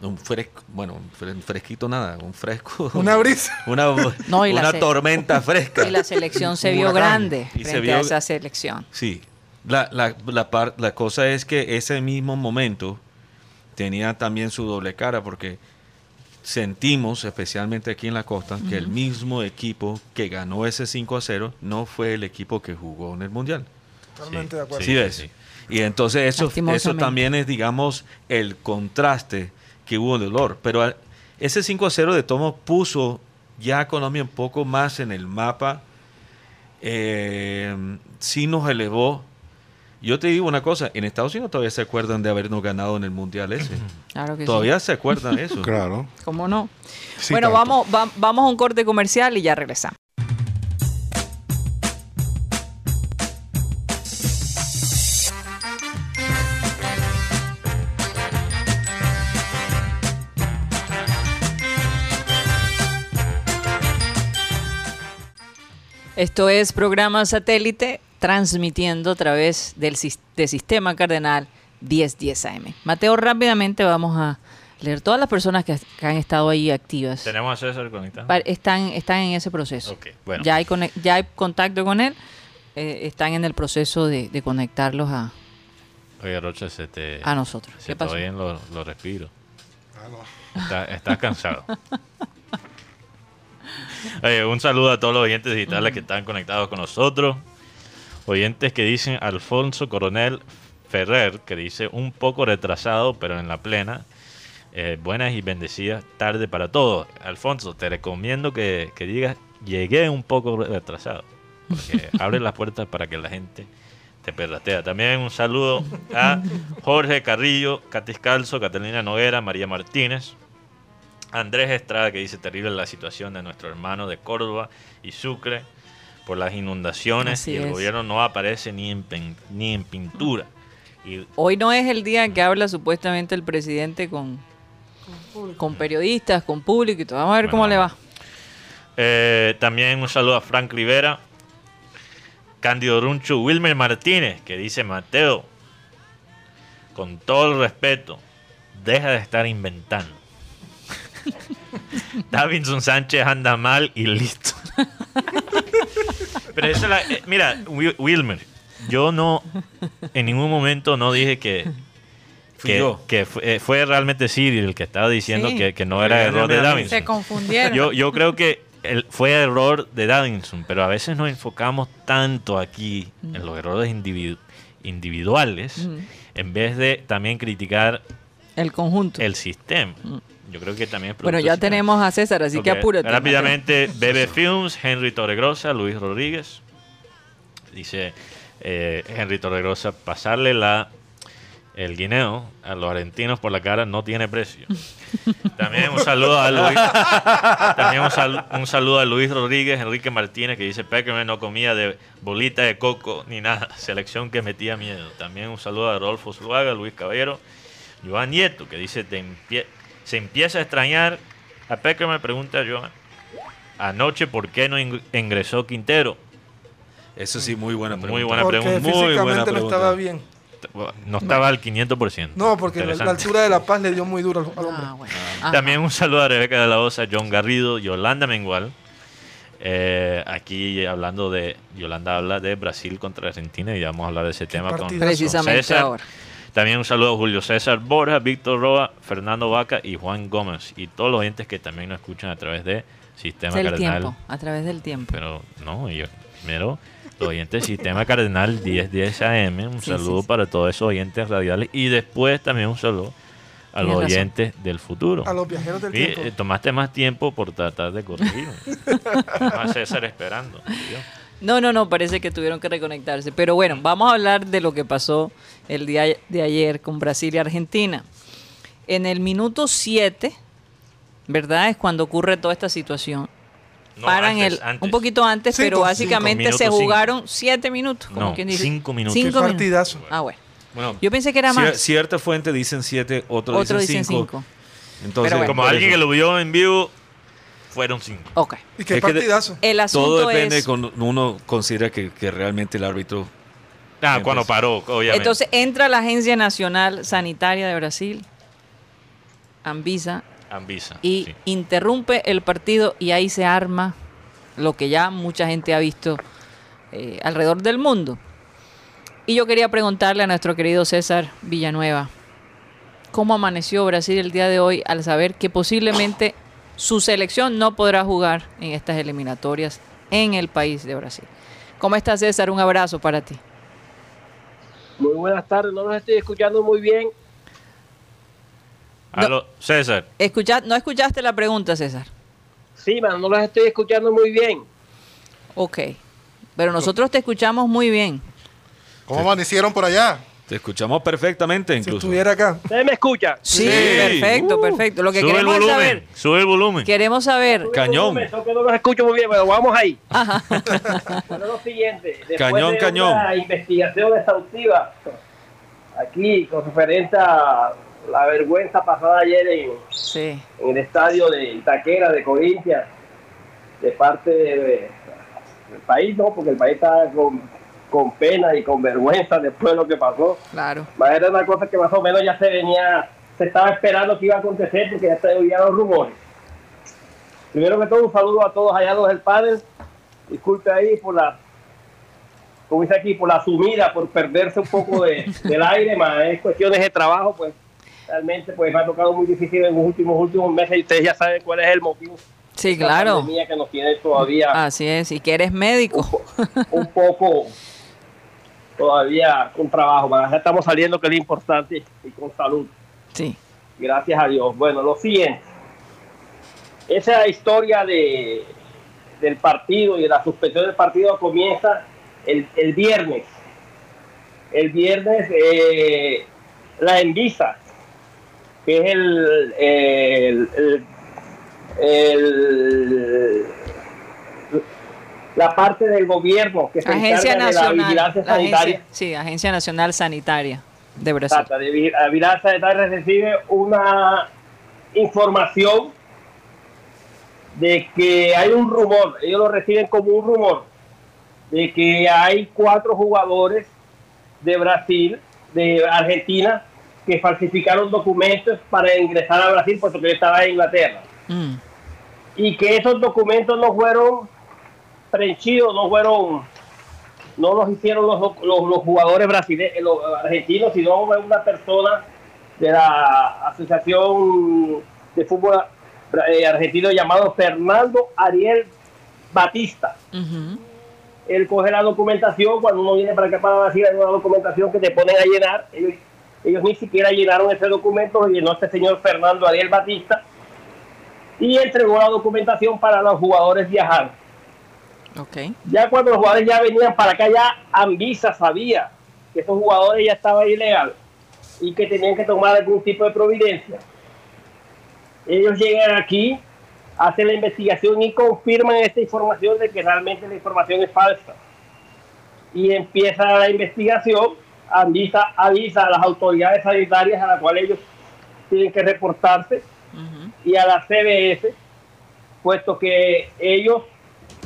un fresco, bueno, un fre- fresquito nada, un fresco. Una brisa. Una, No, y una tormenta fresca. Y la selección se vio grande Y se frente vio- a esa selección. Sí. La, la, la, par- la cosa es que ese mismo momento tenía también su doble cara porque sentimos, especialmente aquí en la costa, que el mismo equipo que ganó ese 5 a 0 no fue el equipo que jugó en el Mundial. Totalmente de acuerdo. Sí, ves. sí. Y entonces eso, eso también es, digamos, el contraste que hubo en el dolor. Pero ese 5 a 0 de Tomo puso ya a Colombia un poco más en el mapa. Eh, sí nos elevó. Yo te digo una cosa, en Estados Unidos todavía se acuerdan de habernos ganado en el Mundial ese. Claro que todavía sí. se acuerdan de eso. Claro. ¿Cómo no? Sí, bueno, tanto. vamos, va- vamos a un corte comercial y ya regresamos. Esto es programa satélite transmitiendo a través del de Sistema Cardenal 1010 AM. Mateo, rápidamente vamos a leer todas las personas que, que han estado ahí activas. Tenemos a César conectado. Están, están en ese proceso. Bueno. Ya, hay ya hay contacto con él. eh, están en el proceso de, de conectarlos a, Oye, Rocha, se te, a nosotros. se ¿Qué te pasó? los los respiros. Ah, no. Está- Estás cansado. Oye, un saludo a todos los oyentes digitales que están conectados con nosotros. Oyentes que dicen Alfonso Coronel Ferrer, que dice un poco retrasado, pero en la plena. Eh, buenas y bendecidas tarde para todos. Alfonso, te recomiendo que, que digas llegué un poco retrasado. Porque abre las puertas para que la gente te perratea. También un saludo a Jorge Carrillo, Catis Calzo, Catalina Noguera, María Martínez, Andrés Estrada, que dice terrible la situación de nuestro hermano de Córdoba y Sucre por las inundaciones Así y el es. gobierno no aparece ni en, ni en pintura. Y Hoy no es el día en que habla supuestamente el presidente con, con periodistas, con público y todo. Vamos a ver cómo le va. Eh, también un saludo a Frank Rivera, Cándido Runcho, Wilmer Martínez, que dice Mateo, con todo el respeto, deja de estar inventando. Davinson Sánchez anda mal y listo. Pero esa es la- eh, mira, Wil- Wilmer, yo no, en ningún momento no dije que, Fui que, yo. que fue, eh, fue realmente Siri el que estaba diciendo Sí. que, que no era error de Davinson. Se confundieron. Yo, yo creo que el- fue error de Davinson, pero a veces nos enfocamos tanto aquí en los errores individu- individuales en vez de también criticar el conjunto. el sistema. Yo creo que también es bueno, ya tenemos a César, así que apúrate. Rápidamente, Bebe Films, Henry Torregrosa, Luis Rodríguez. Dice eh, Henry Torregrosa, pasarle la el guineo a los argentinos por la cara no tiene precio. También un saludo a Luis, también un, sal- un saludo a Luis Rodríguez, Enrique Martínez, que dice Peckerman no comía de bolita de coco ni nada, selección que metía miedo. También un saludo a Rodolfo Zuluaga, Luis Caballero, Joan Nieto, que dice "Te se empieza a extrañar a Peckerman, pregunta a Joan. Anoche, ¿por qué no ing- ingresó Quintero? Eso sí, muy buena Muy pregunta. buena Porque pregunta. Muy buena físicamente no pregunta. estaba bien. No estaba al 500%. No, porque la, altura de La Paz le dio muy duro al, al hombre. Ah, bueno. Ajá. También un saludo a Rebeca de la Osa, John Garrido, Yolanda Mengual. Eh, aquí hablando de, Yolanda habla de Brasil contra Argentina y vamos a hablar de ese tema con, Precisamente César. ahora. También un saludo a Julio César Borja, Víctor Roa, Fernando Vaca y Juan Gómez y todos los oyentes que también nos escuchan a través de Sistema Es el Cardenal. tiempo, a través del tiempo. Pero no, yo primero los oyentes del Sistema Cardenal 1010 AM, un Sí, saludo sí, sí. para todos esos oyentes radiales y después también un saludo a los razón. oyentes del futuro. A los viajeros del Y, tiempo. eh, tomaste más tiempo por tratar de corregirme. Más César esperando. Dios. No, no, no, parece que tuvieron que reconectarse. Pero bueno, vamos a hablar de lo que pasó el día de ayer con Brasil y Argentina. En el minuto 7, ¿verdad? Es cuando ocurre toda esta situación. No, Paran antes, el, antes. un poquito antes, Cinco, pero básicamente se jugaron 7 minutos, como No, quien dice. cinco minutos. Cinco Qué minutos. Ah, bueno. Bueno, Yo pensé que era más. Cierta fuente dicen siete, otros Otro dicen dicen cinco. 5. Entonces, bueno. Como alguien eso. que lo vio en vivo, fueron cinco. Ok. Y qué Es que de- partidazo. El asunto Todo depende es... cuando uno considera que, que realmente el árbitro... Ah, cuando paró, obviamente. Entonces entra la Agencia Nacional Sanitaria de Brasil, Anvisa, Anvisa. y sí. interrumpe el partido y ahí se arma lo que ya mucha gente ha visto eh, alrededor del mundo. Y yo quería preguntarle a nuestro querido César Villanueva, ¿cómo amaneció Brasil el día de hoy al saber que posiblemente su selección no podrá jugar en estas eliminatorias en el país de Brasil? ¿Cómo estás César? Un abrazo para ti. Muy buenas tardes, no los estoy escuchando muy bien. Aló, César. Escucha- ¿No escuchaste la pregunta, César? Sí, mano, no los estoy escuchando muy bien. Ok. Pero nosotros te escuchamos muy bien. ¿Cómo amanecieron por allá? Te escuchamos perfectamente Si incluso. estuviera acá. ¿Ustedes me escuchan? Sí, Sí. perfecto, perfecto. Lo que Sube el queremos es volumen. saber, Sube el volumen. queremos saber, Cañón. Eso que no los escucho muy bien, pero vamos ahí. Bueno, lo siguiente. Después Cañón, de cañón. Una investigación exhaustiva aquí con referente a la vergüenza pasada ayer en, sí, en el estadio de Itaquera de Corintia de parte de- del país, ¿no? Porque el país está con, con pena y con vergüenza después de lo que pasó. claro. Más era una cosa que más o menos ya se venía, se estaba esperando que iba a acontecer porque ya se oían los rumores. Primero que todo, un saludo a todos allá los del padre. Disculpe ahí por la, como dice aquí, por la sumida, por perderse un poco de, del aire, más es cuestiones de trabajo, pues realmente pues me ha tocado muy difícil en los últimos últimos meses y ustedes ya saben cuál es el motivo. Sí, claro. pandemia que nos tiene todavía Así es, y que eres médico. un poco todavía con trabajo, ya estamos saliendo que es lo importante y con salud. Sí, Gracias a Dios. Bueno, lo siguiente. Esa historia de, del partido y de la suspensión del partido comienza el, el viernes. el viernes eh, la Envisa, que es el, el, el- el- la parte del gobierno que se Agencia encarga de la Nacional. vigilancia la agencia- sanitaria. sí, Agencia Nacional Sanitaria de Brasil. Exacto, de la vigilancia sanitaria recibe una información de que hay un rumor, ellos lo reciben como un rumor, de que hay cuatro jugadores de Brasil, de Argentina, que falsificaron documentos para ingresar a Brasil, puesto que yo estaba en Inglaterra. Mm, Y que esos documentos no fueron prenchidos, no fueron, no los hicieron los, los, los jugadores brasileños, los argentinos, sino una persona de la Asociación de Fútbol eh, Argentino llamado Fernando Ariel Batista. Él coge la documentación, cuando uno viene para acá para Brasil hay una documentación que te ponen a llenar. Ellos, ellos ni siquiera llenaron ese documento, lo llenó este señor Fernando Ariel Batista y entregó la documentación para los jugadores viajar. Ok. Ya cuando los jugadores ya venían para acá, ya Anvisa sabía que esos jugadores ya estaban ilegales y que tenían que tomar algún tipo de providencia. Ellos llegan aquí, hacen la investigación y confirman esta información de que realmente la información es falsa. Y empieza la investigación, Anvisa avisa a las autoridades sanitarias a las cuales ellos tienen que reportarse y a la CBS, puesto que ellos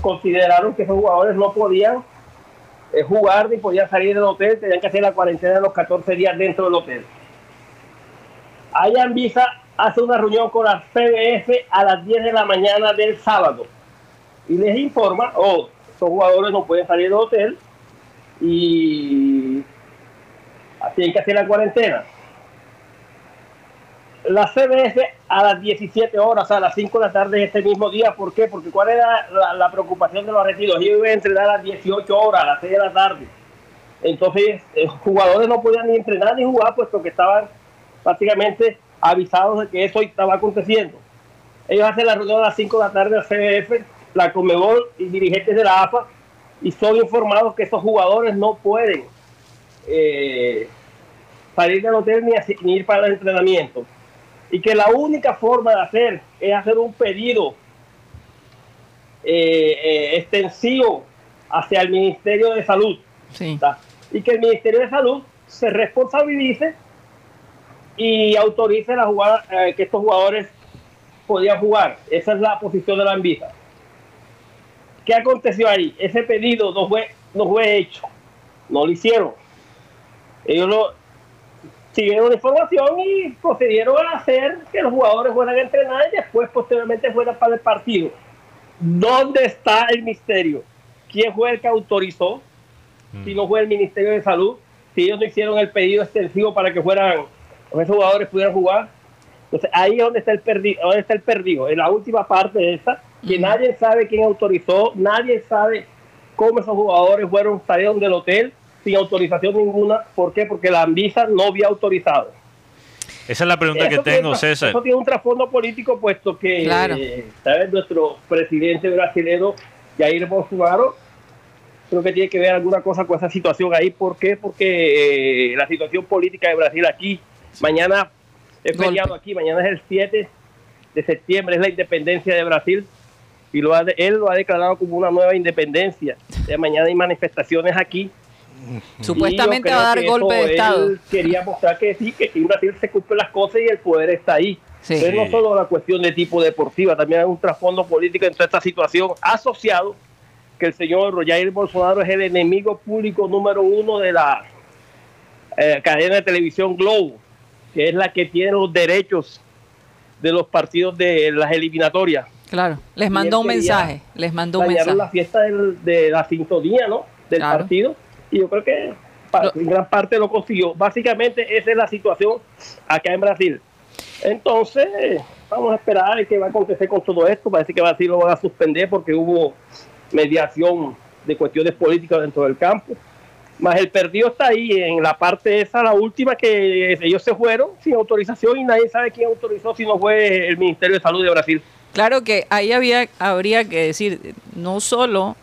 consideraron que esos jugadores no podían eh, jugar ni podían salir del hotel, tenían que hacer la cuarentena de los 14 días dentro del hotel. Ahí Anvisa hace una reunión con la CBS a las 10 de la mañana del sábado y les informa, oh, estos jugadores no pueden salir del hotel y tienen que hacer la cuarentena la CBS a las 17 horas, a las 5 de la tarde de este mismo día. ¿Por qué? Porque ¿cuál era la, preocupación de los argentinos? Ellos iban a entrenar a las 18 horas, a las 6 de la tarde. Entonces, los jugadores no podían ni entrenar ni jugar, puesto que estaban prácticamente avisados de que eso estaba aconteciendo. Ellos hacen la reunión a las 5 de la tarde la CBF, la Comebol y dirigentes de la AFA, y son informados que esos jugadores no pueden eh, salir del hotel ni, ni ir para el entrenamiento y que la única forma de hacer es hacer un pedido eh, eh, extensivo hacia el Ministerio de Salud y que el Ministerio de Salud se responsabilice y autorice la jugada, eh, que estos jugadores podían jugar. Esa es la posición de la Anvisa. ¿Qué aconteció ahí? Ese pedido no fue, no fue hecho, no lo hicieron. Ellos lo, siguieron la información y procedieron a hacer que los jugadores fueran a entrenar y después posteriormente fueran para el partido. ¿Dónde está el misterio? ¿Quién fue el que autorizó? Si no fue el Ministerio de Salud, si ellos no hicieron el pedido extensivo para que fueran, esos jugadores pudieran jugar. Entonces ahí es donde está el perdido, donde está el perdido, en la última parte de esta, que nadie sabe quién autorizó, nadie sabe cómo esos jugadores fueron, salieron del hotel sin autorización ninguna. ¿Por qué? Porque la Anvisa no había autorizado. Esa es la pregunta que Eso tengo, César. Eso tiene un trasfondo político, puesto que Claro. eh, ¿sabes? nuestro presidente brasileño, Jair Bolsonaro, creo que tiene que ver alguna cosa con esa situación ahí. ¿Por qué? Porque eh, la situación política de Brasil aquí, mañana es feriado aquí, mañana es el 7 de septiembre, es la independencia de Brasil. Y lo ha de- él lo ha declarado como una nueva independencia. Ya mañana hay manifestaciones aquí. Supuestamente va a dar golpe de Estado. Él quería mostrar que sí, que en Brasil se cumplen las cosas y el poder está ahí. Sí. Entonces, no solo la cuestión de tipo deportiva, también hay un trasfondo político en toda esta situación asociado que el señor Jair Bolsonaro es el enemigo público número uno de la eh, cadena de televisión Globo, que es la que tiene los derechos de los partidos de las eliminatorias. Claro. Les mandó un mensaje. Les mandó un Dañaron la mensaje. fiesta del- de la sintonía, ¿no? Del Claro. partido. Y yo creo que en gran parte lo consiguió. Básicamente esa es la situación acá en Brasil. Entonces, vamos a esperar qué va a acontecer con todo esto. Parece que Brasil lo van a suspender porque hubo mediación de cuestiones políticas dentro del campo. Más el perdido está ahí en la parte esa, la última, que ellos se fueron sin autorización y nadie sabe quién autorizó si no fue el Ministerio de Salud de Brasil. Claro que ahí había, habría que decir, no solo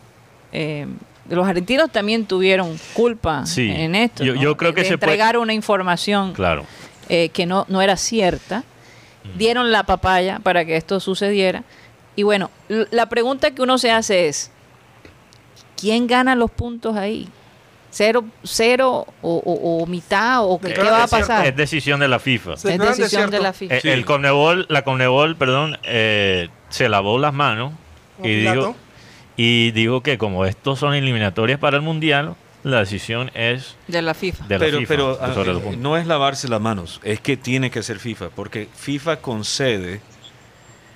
eh, los argentinos también tuvieron culpa Sí. en esto. Yo- ¿no? yo creo que de se puede- entregar una información Claro. eh, que no, no era cierta. Dieron la papaya para que esto sucediera. Y bueno, la pregunta que uno se hace es, ¿quién gana los puntos ahí? ¿Cero, cero o, o- o mitad? ¿O qué, va a pasar? Es decisión de la FIFA. Se Es decisión de la FIFA. Eh, Sí. El Conmebol, la Conmebol, perdón, eh, se lavó las manos y dijo, y dijo que como estos son eliminatorias para el Mundial, la decisión es De la FIFA. de la pero FIFA. pero ah, eh, no es lavarse las manos, es que tiene que ser FIFA, porque FIFA concede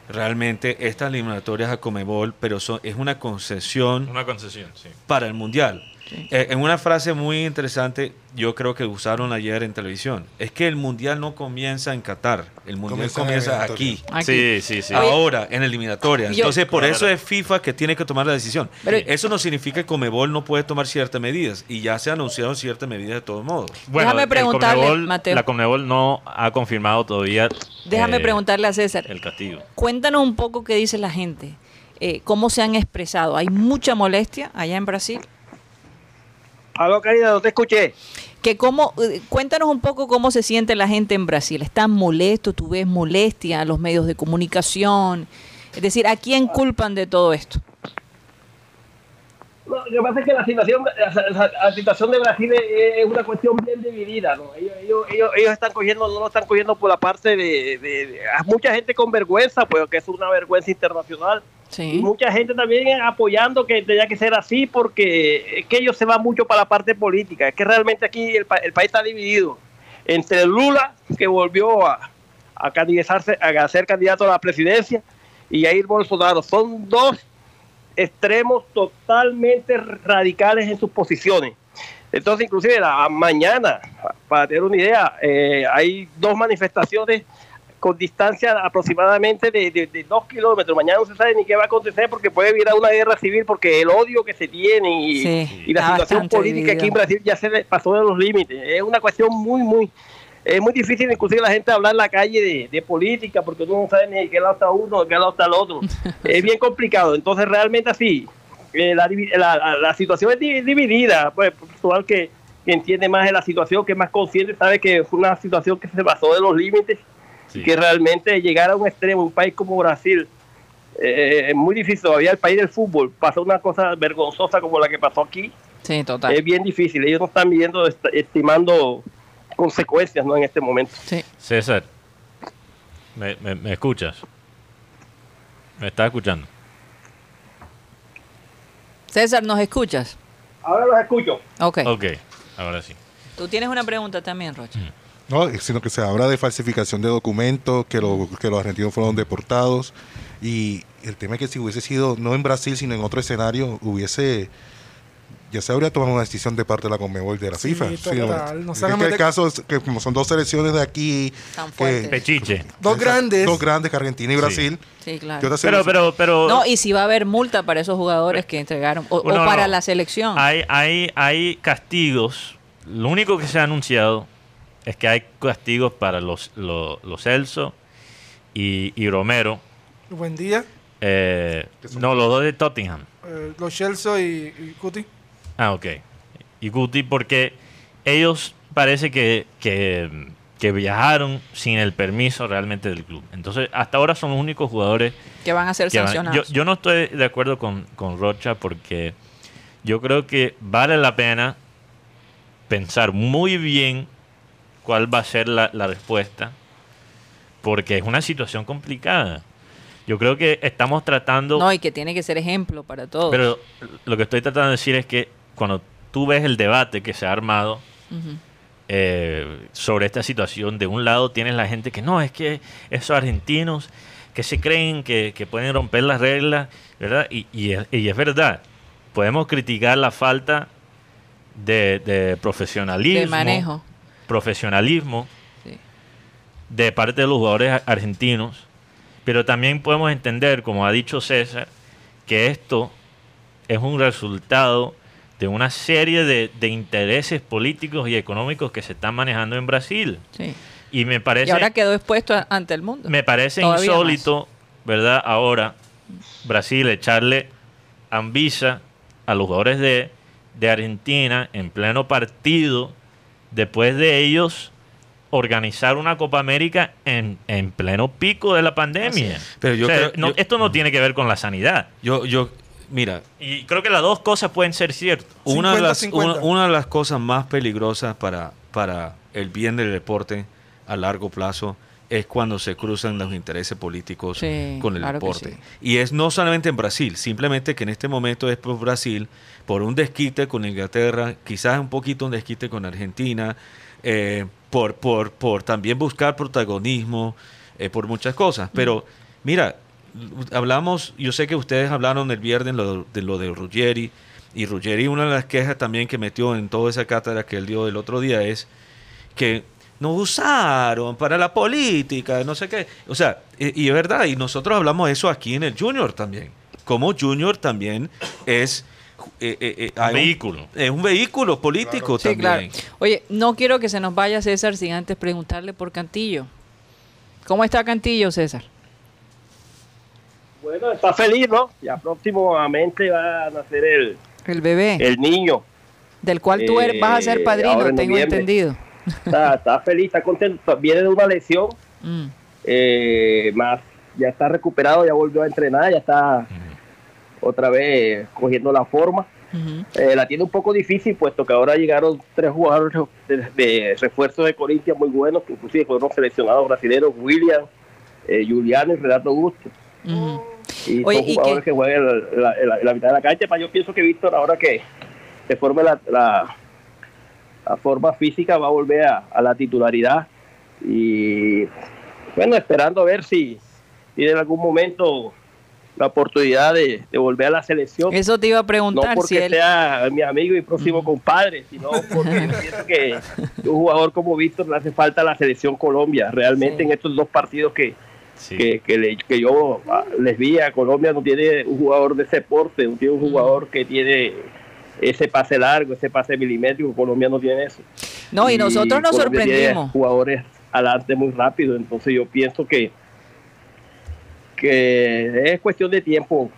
realmente estas eliminatorias a Comebol, pero son, es una concesión Una concesión, sí. para el Mundial. Eh, en una frase muy interesante, yo creo que usaron ayer en televisión, es que el Mundial no comienza en Qatar, el Mundial Comienza en comienza aquí. Aquí. Sí, sí, sí. Ahora, en eliminatoria. Yo- Entonces, por Claro. eso es FIFA que tiene que tomar la decisión. Pero- eso no significa que Comebol no puede tomar ciertas medidas. Y ya se anunciaron ciertas medidas de todos modos. Déjame el preguntarle, Conmebol- Mateo. La Conmebol no ha confirmado todavía Déjame eh, preguntarle a César. el castigo. Cuéntanos un poco qué dice la gente. Eh, ¿Cómo se han expresado? ¿Hay mucha molestia allá en Brasil? Aló, querida, no te escuché. Que cómo, eh, cuéntanos un poco cómo se siente la gente en Brasil. ¿Están molestos? ¿Tú ves molestia a los medios de comunicación? Es decir, ¿a quién culpan de todo esto? No, lo que pasa es que la situación, la, situación de Brasil es, es una cuestión bien dividida. ¿no? Ellos, ellos, ellos, están cogiendo, no lo están cogiendo por la parte de, de- de- mucha gente con vergüenza, pues que es una vergüenza internacional. Sí. mucha gente también apoyando que tenía que ser así porque es que ellos se van mucho para la parte política. Es que realmente aquí el, el país está dividido entre Lula, que volvió a, a a ser candidato a la presidencia, y Jair Bolsonaro. Son dos extremos totalmente radicales en sus posiciones. Entonces, inclusive la, mañana, para tener una idea, eh, hay dos manifestaciones con distancia aproximadamente de, de- de dos kilómetros. Mañana no se sabe ni qué va a acontecer porque puede virar una guerra civil porque el odio que se tiene y, Sí, y la situación política aquí en. Brasil ya se pasó de los límites. Es una cuestión muy, muy... Es muy difícil inclusive la gente hablar en la calle de, de política porque uno no sabe ni de qué lado está uno, de qué lado está el otro. es bien complicado. Entonces realmente así, eh, la, la- situación es di- dividida. Pues personal que, que entiende más de la situación, que es más consciente, sabe que fue una situación que se pasó de los límites Sí. que realmente llegar a un extremo, un país como Brasil, eh, es muy difícil. Todavía el país del fútbol pasó una cosa vergonzosa como la que pasó aquí. Sí, total. Es bien difícil. Ellos no están viendo, est- estimando consecuencias ¿no? en este momento. Sí. César, ¿me, me- me escuchas? ¿Me estás escuchando? César, ¿nos escuchas? Ahora los escucho. Ok. Ok, ahora sí. Tú tienes una pregunta también, Rocha. No, sino que se habla de falsificación de documentos, que, lo- que los argentinos fueron deportados. Y el tema es que si hubiese sido, no en Brasil, sino en otro escenario, hubiese. Ya se habría tomado una decisión de parte de la Conmebol de la Sí, FIFA. total. ¿no? No Es que el caso es que como son dos selecciones de aquí, Tan que-. Pechiche. Dos grandes. dos grandes, que Argentina y Sí. Brasil. Sí, claro. yo te Pero, pero, pero... No, y si va a haber multa para esos jugadores que entregaron, o, o No, no, para no. la selección. Hay, hay, hay castigos. Lo único que se ha anunciado es que hay castigos para los, los, los Celso y, y Romero. Buen día. Eh, no, los dos de Tottenham. Eh, los Chelsea y, y Cuti. Ah, ok. Y Guti, porque ellos parece que, que, que viajaron sin el permiso realmente del club. Entonces, hasta ahora son los únicos jugadores que van a ser van- sancionados. Yo, yo no estoy de acuerdo con, con Rocha porque yo creo que vale la pena pensar muy bien cuál va a ser la, la respuesta porque es una situación complicada. Yo creo que estamos tratando... no, y que tiene que ser ejemplo para todos. Pero lo que estoy tratando de decir es que cuando tú ves el debate que se ha armado eh, sobre esta situación, de un lado tienes la gente que no, es que esos argentinos que se creen que, que pueden romper las reglas, ¿verdad? Y, y es, y es verdad, podemos criticar la falta de, de profesionalismo, de manejo. Profesionalismo Sí. de parte de los jugadores argentinos, pero también podemos entender, como ha dicho César, que esto es un resultado de una serie de, de intereses políticos y económicos que se están manejando en Brasil. Sí. Y me parece, Y ahora quedó expuesto a- ante el mundo. me parece Todavía insólito, ¿verdad? Ahora, Brasil echarle Anvisa a los jugadores de, de Argentina en pleno partido, después de ellos organizar una Copa América en, en pleno pico de la pandemia. Pero yo O sea, creo- no- yo- esto no tiene que ver con la sanidad. Yo, yo, mira, Y creo que las dos cosas pueden ser ciertas. una, de las, 50-50. una, una de las cosas más peligrosas para, para el bien del deporte a largo plazo es cuando se cruzan los intereses políticos Sí, con el claro deporte. sí. Y es no solamente en Brasil, simplemente que en este momento es por Brasil, por un desquite con Inglaterra, quizás un poquito un desquite con Argentina, eh, por, por, por también buscar protagonismo, eh, por muchas cosas. Pero mira, hablamos, yo sé que ustedes hablaron el viernes lo- de lo de Ruggeri, y Ruggeri, una de las quejas también que metió en toda esa cátedra que él dio el otro día es que nos usaron para la política, no sé qué. O sea, y, y es verdad, y nosotros hablamos eso aquí en el Junior también. Como Junior también es... eh, eh, eh, hay un- vehículo. es un vehículo político también. claro. Oye, no quiero que se nos vaya César sin antes preguntarle por Cantillo. ¿Cómo está Cantillo, César? Bueno, está feliz, ¿no? Ya próximamente va a nacer el, El bebé, el niño. del cual tú eres- vas a ser eh, padrino, en tengo entendido. Está, está feliz, está contento. Viene de una lesión, Mm. eh, más ya está recuperado, ya volvió a entrenar, ya está otra vez cogiendo la forma. Eh, la tiene un poco difícil, puesto que ahora llegaron tres jugadores de, de refuerzo de Corinthians muy buenos, que inclusive fueron seleccionados brasileños, William, eh, Juliano y Renato Augusto. Y Oye, son ¿y jugadores que juegan en la, en la- en la mitad de la cancha. Pa, Yo pienso que Víctor, ahora que se forme la, la, la forma física, va a volver a, a la titularidad. Y bueno, esperando a ver si tiene en algún momento la oportunidad de, de volver a la selección. Eso te iba a No preguntar si porque él... sea mi amigo y próximo compadre, sino porque pienso que un jugador como Víctor le hace falta a la selección Colombia. Realmente Sí. en estos dos partidos que, Sí. que, que, le- que yo ah, les vi a Colombia no tiene un jugador de ese porte, no tiene un jugador que tiene ese pase largo, ese pase milimétrico, Colombia no tiene eso. No, y nosotros nos Colombia tiene sorprendimos. jugadores adelante muy rápido, entonces yo pienso que que es cuestión de tiempo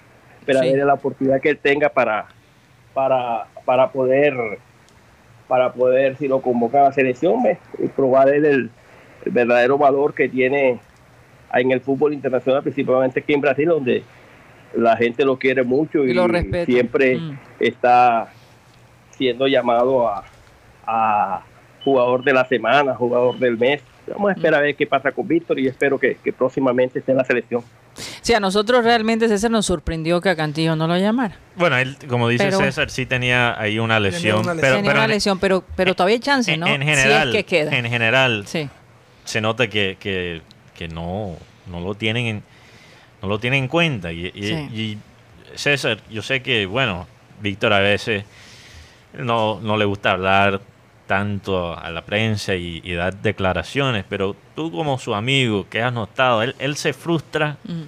para Sí. ver la oportunidad que él tenga para para para poder para poder si lo convoca a la selección ¿ves? y probar el, el verdadero valor que tiene en el fútbol internacional principalmente aquí en Brasil donde la gente lo quiere mucho Y y, lo respeta. siempre Mm. está siendo llamado a, a jugador de la semana, jugador del mes. Vamos a esperar a ver qué pasa con Víctor y espero que, que próximamente esté en la selección. Sí, a nosotros realmente César nos sorprendió que a Cantillo no lo llamara. Bueno, él, como dice Pero- César, sí tenía ahí una lesión. una lesión. pero, Tenía pero una lesión, pero, pero todavía hay chance, en, ¿no? en general, si es que queda. en general Sí. se nota que, que, que no, no lo tienen en, no lo tienen en cuenta. Y, y- Sí. y César, yo sé que, bueno, Víctor a veces no, no le gusta hablar tanto a la prensa y, y dar declaraciones, pero tú como su amigo, que has notado? Él, él se frustra, Mm.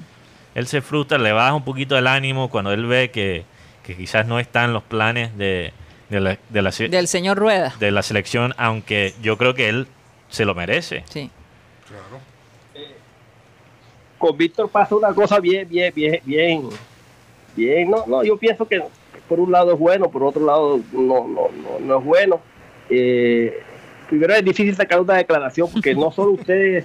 él se frustra, le baja un poquito el ánimo cuando él ve que, que quizás no están los planes de, de la, de la Del señor Rueda. de la selección, aunque yo creo que él se lo merece. Sí. Con Víctor pasa una cosa bien, bien, bien, bien, bien. No, no, yo pienso que por un lado es bueno, por otro lado no, no, no, no es bueno. Eh, primero es difícil sacar una declaración porque no solo ustedes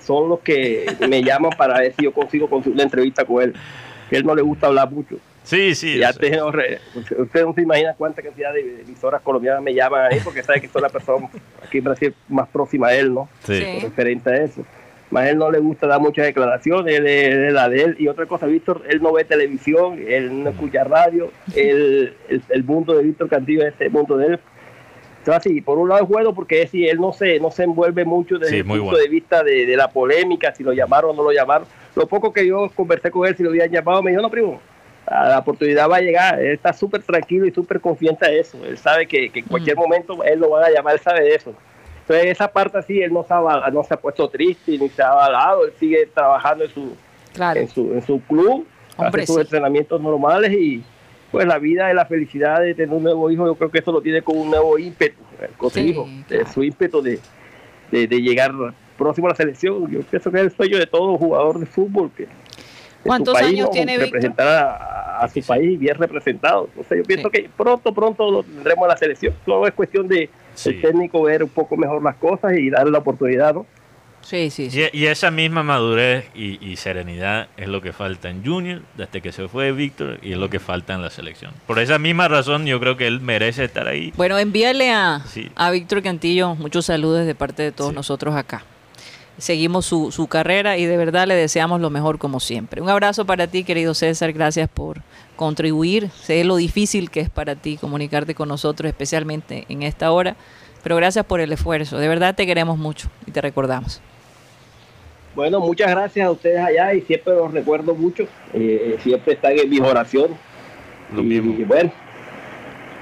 son los que me llaman para ver si yo consigo conseguir una entrevista con él. Que él no le gusta hablar mucho. Sí, sí. Y yo antes sé. no re- usted no se imagina cuánta cantidad de emisoras colombianas me llaman ahí porque sabe que soy la persona aquí en Brasil más próxima a él, ¿no? Sí. Sí. Referente a eso. Más él no le gusta dar muchas declaraciones, él es él es la de él. Y otra cosa, Víctor, él no ve televisión, él no escucha radio, él, el, el mundo de Víctor Cantillo es el mundo de él. Entonces, así, por un lado es bueno porque es, sí, él no se, no se envuelve mucho desde Sí, el punto bueno. de vista de, de la polémica, si lo llamaron o no lo llamaron. Lo poco que yo conversé con él, si lo habían llamado, me dijo, no, primo, la la oportunidad va a llegar. Él está súper tranquilo y súper confiante de eso. Él sabe que, que en cualquier momento él lo van a llamar, él sabe de eso. Entonces, esa parte así, él no se, ha, no se ha puesto triste ni se ha avalado. Él sigue trabajando en su, Claro. en su, en su club, Hombre, hace sus sí. entrenamientos normales y pues la vida y la felicidad de tener un nuevo hijo, yo creo que eso lo tiene con un nuevo ímpetu, eh, con su Sí, hijo, claro. eh, su ímpetu de, de, de llegar próximo a la selección. Yo pienso que es el sueño de todo jugador de fútbol, que su ¿Cuántos país, años ¿no? tiene Víctor? representar a, a su país bien representado. Entonces yo pienso Sí. que pronto, pronto lo tendremos a la selección. Solo es cuestión de Sí. el técnico ver un poco mejor las cosas y darle la oportunidad, ¿no? Sí, sí, sí. Y, y esa misma madurez y, y serenidad es lo que falta en Junior desde que se fue Víctor y es lo que falta en la selección. Por esa misma razón yo creo que él merece estar ahí. Bueno, envíale a, Sí. a Víctor Cantillo muchos saludos de parte de todos Sí. nosotros acá. Seguimos su, su carrera y de verdad le deseamos lo mejor como siempre. Un abrazo para ti, querido César. Gracias por contribuir. Sé lo difícil que es para ti comunicarte con nosotros, especialmente en esta hora. Pero gracias por el esfuerzo. De verdad te queremos mucho y te recordamos. Bueno, muchas gracias a ustedes allá y siempre los recuerdo mucho. Eh, siempre están en mis oraciones. Lo y, mismo. y bueno,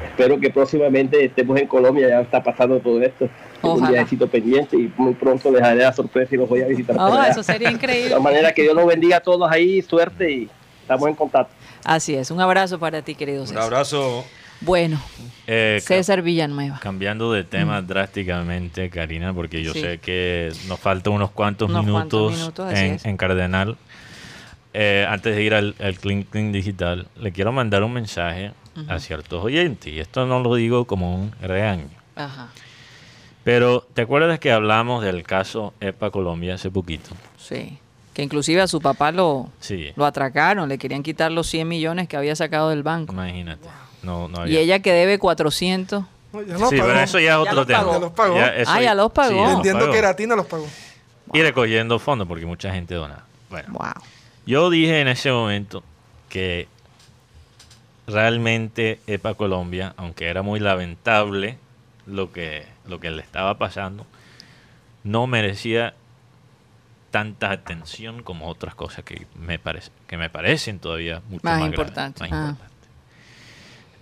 espero que próximamente estemos en Colombia. Ya está pasando todo esto. Tengo un Ojalá. viajecito pendiente y muy pronto les daré la sorpresa y los voy a visitar. Oh, eso sería De increíble. todas maneras, que Dios los bendiga a todos ahí. Suerte y estamos en contacto. Así es. Un abrazo para ti, querido Un abrazo. Bueno, Eh, César Villanueva. Cambiando de tema drásticamente, Karina, porque yo Sí. sé que nos faltan unos cuantos Unos minutos, cuantos minutos, así en, Cardenal. Eh, antes de ir al, al Clean Clean Digital, le quiero mandar un mensaje a ciertos oyentes. Y esto no lo digo como un regaño. Ajá. Pero, ¿te acuerdas que hablamos del caso EPA Colombia hace poquito? Sí. Que inclusive a su papá lo, Sí, lo atracaron, le querían quitar los 100 millones que había sacado del banco. imagínate. No, no Y ella que debe 400. No, ya no sí, pagó. pero eso ya es otro los tema. pagó. Ya los pagó. eso Ah, ya los pagó. los Vendiendo pagó. queratina los pagó. Y recogiendo fondos porque mucha gente dona. Bueno, Wow. yo dije en ese momento que realmente EPA Colombia, aunque era muy lamentable lo que, lo que le estaba pasando, no merecía tanta atención como otras cosas que me, parece, que me parecen todavía mucho Más más, importante. grandes, más Ah. importantes.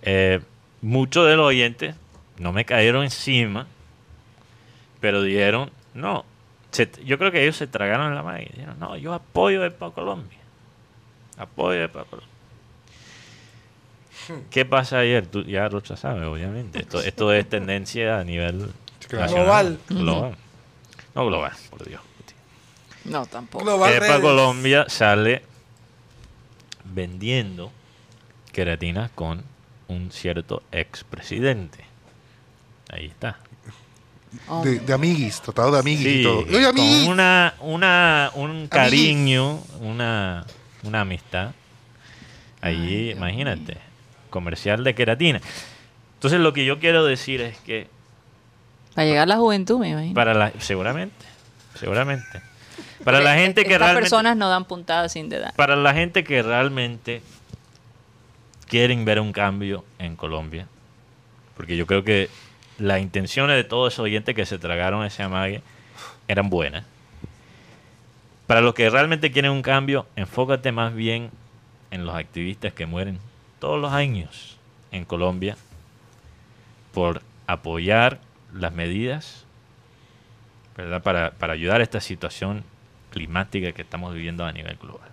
Eh, muchos de los oyentes no me cayeron encima, pero dijeron, no, se- yo creo que ellos se tragaron la mano y dijeron, no, yo apoyo a EPA Colombia. Apoyo a EPA Colombia. ¿Qué pasa ayer? Tú ya lo sabes, obviamente. Esto, esto es tendencia a nivel Claro. nacional. Global. Global. No global, por Dios. No, tampoco. Global EPA Redes. Colombia sale vendiendo queratinas con un cierto expresidente. Ahí está. Oh, De, de amiguis, tratado de amiguis Sí, y todo. Oye, con amiguis. una, una, un cariño, una, una amistad. Ahí, imagínate, comercial de queratina. Entonces lo que yo quiero decir es que Para llegar a la juventud, me imagino. para la, seguramente, seguramente, para la gente que Estas realmente, personas no dan puntadas sin dedar. para la gente que realmente quieren ver un cambio en Colombia, porque yo creo que las intenciones de todos esos oyentes que se tragaron ese amague eran buenas. Para los que realmente quieren un cambio, enfócate más bien en los activistas que mueren todos los años en Colombia por apoyar las medidas ¿verdad? Para, para ayudar a esta situación climática que estamos viviendo a nivel global.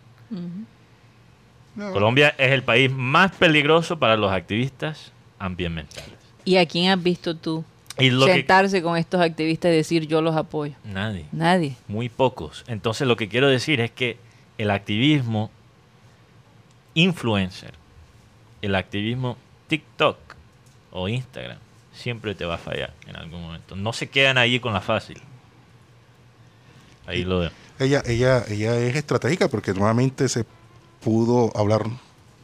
No. Colombia es el país más peligroso para los activistas ambientales. ¿Y a quién has visto tú Y lo que sentarse con estos activistas y decir yo los apoyo? nadie, Nadie. muy pocos. Entonces lo que quiero decir es que el activismo influencer, el activismo TikTok o Instagram siempre te va a fallar en algún momento. No se quedan ahí con la fácil. Ahí lo dejo. Ella, ella, ella es estratégica porque nuevamente se pudo hablar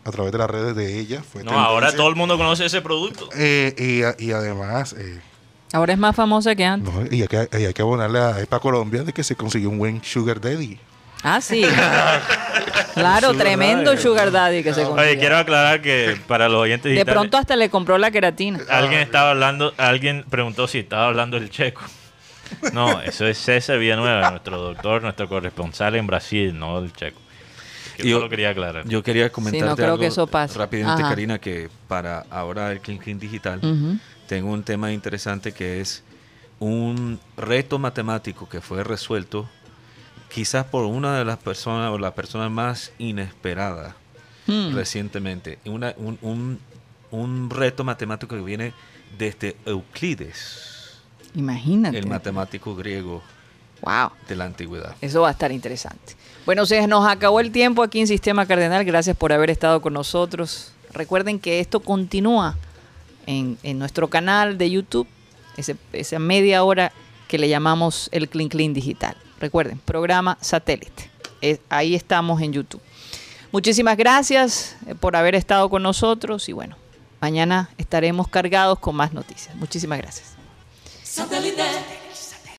a través de las redes de ella. Fue No, ahora todo el mundo conoce ese producto. Eh, y, y además, eh, Ahora es más famosa que antes. no, y hay que, y hay que abonarle a EPA Colombia de que se consiguió un buen sugar daddy. Ah, sí. claro, tremendo sugar daddy que se Oye, consiguió. quiero aclarar que para los oyentes De pronto hasta le compró la queratina. alguien estaba hablando, alguien preguntó si estaba hablando el checo. No, eso es César Villanueva, nuestro doctor, nuestro corresponsal en Brasil, no el checo. Que Yo- solo quería aclarar. Yo quería comentarte no creo algo que eso pase. rápidamente, Ajá. Karina, que para ahora el Clean Clean Digital tengo un tema interesante que es un reto matemático que fue resuelto quizás por una de las personas o la persona más inesperada Hmm. recientemente. Una- un, un- un reto matemático que viene desde Euclides, Imagínate. el matemático griego. Wow. de la antigüedad. Eso va a estar interesante. Bueno, se nos acabó el tiempo aquí en Sistema Cardenal. Gracias por haber estado con nosotros. Recuerden que esto continúa en, en nuestro canal de YouTube, ese- esa media hora que le llamamos el Clean Clean Digital. Recuerden, programa satélite. Eh, ahí estamos en YouTube. Muchísimas gracias eh, por haber estado con nosotros y bueno, mañana estaremos cargados con más noticias. Muchísimas gracias. Satellite.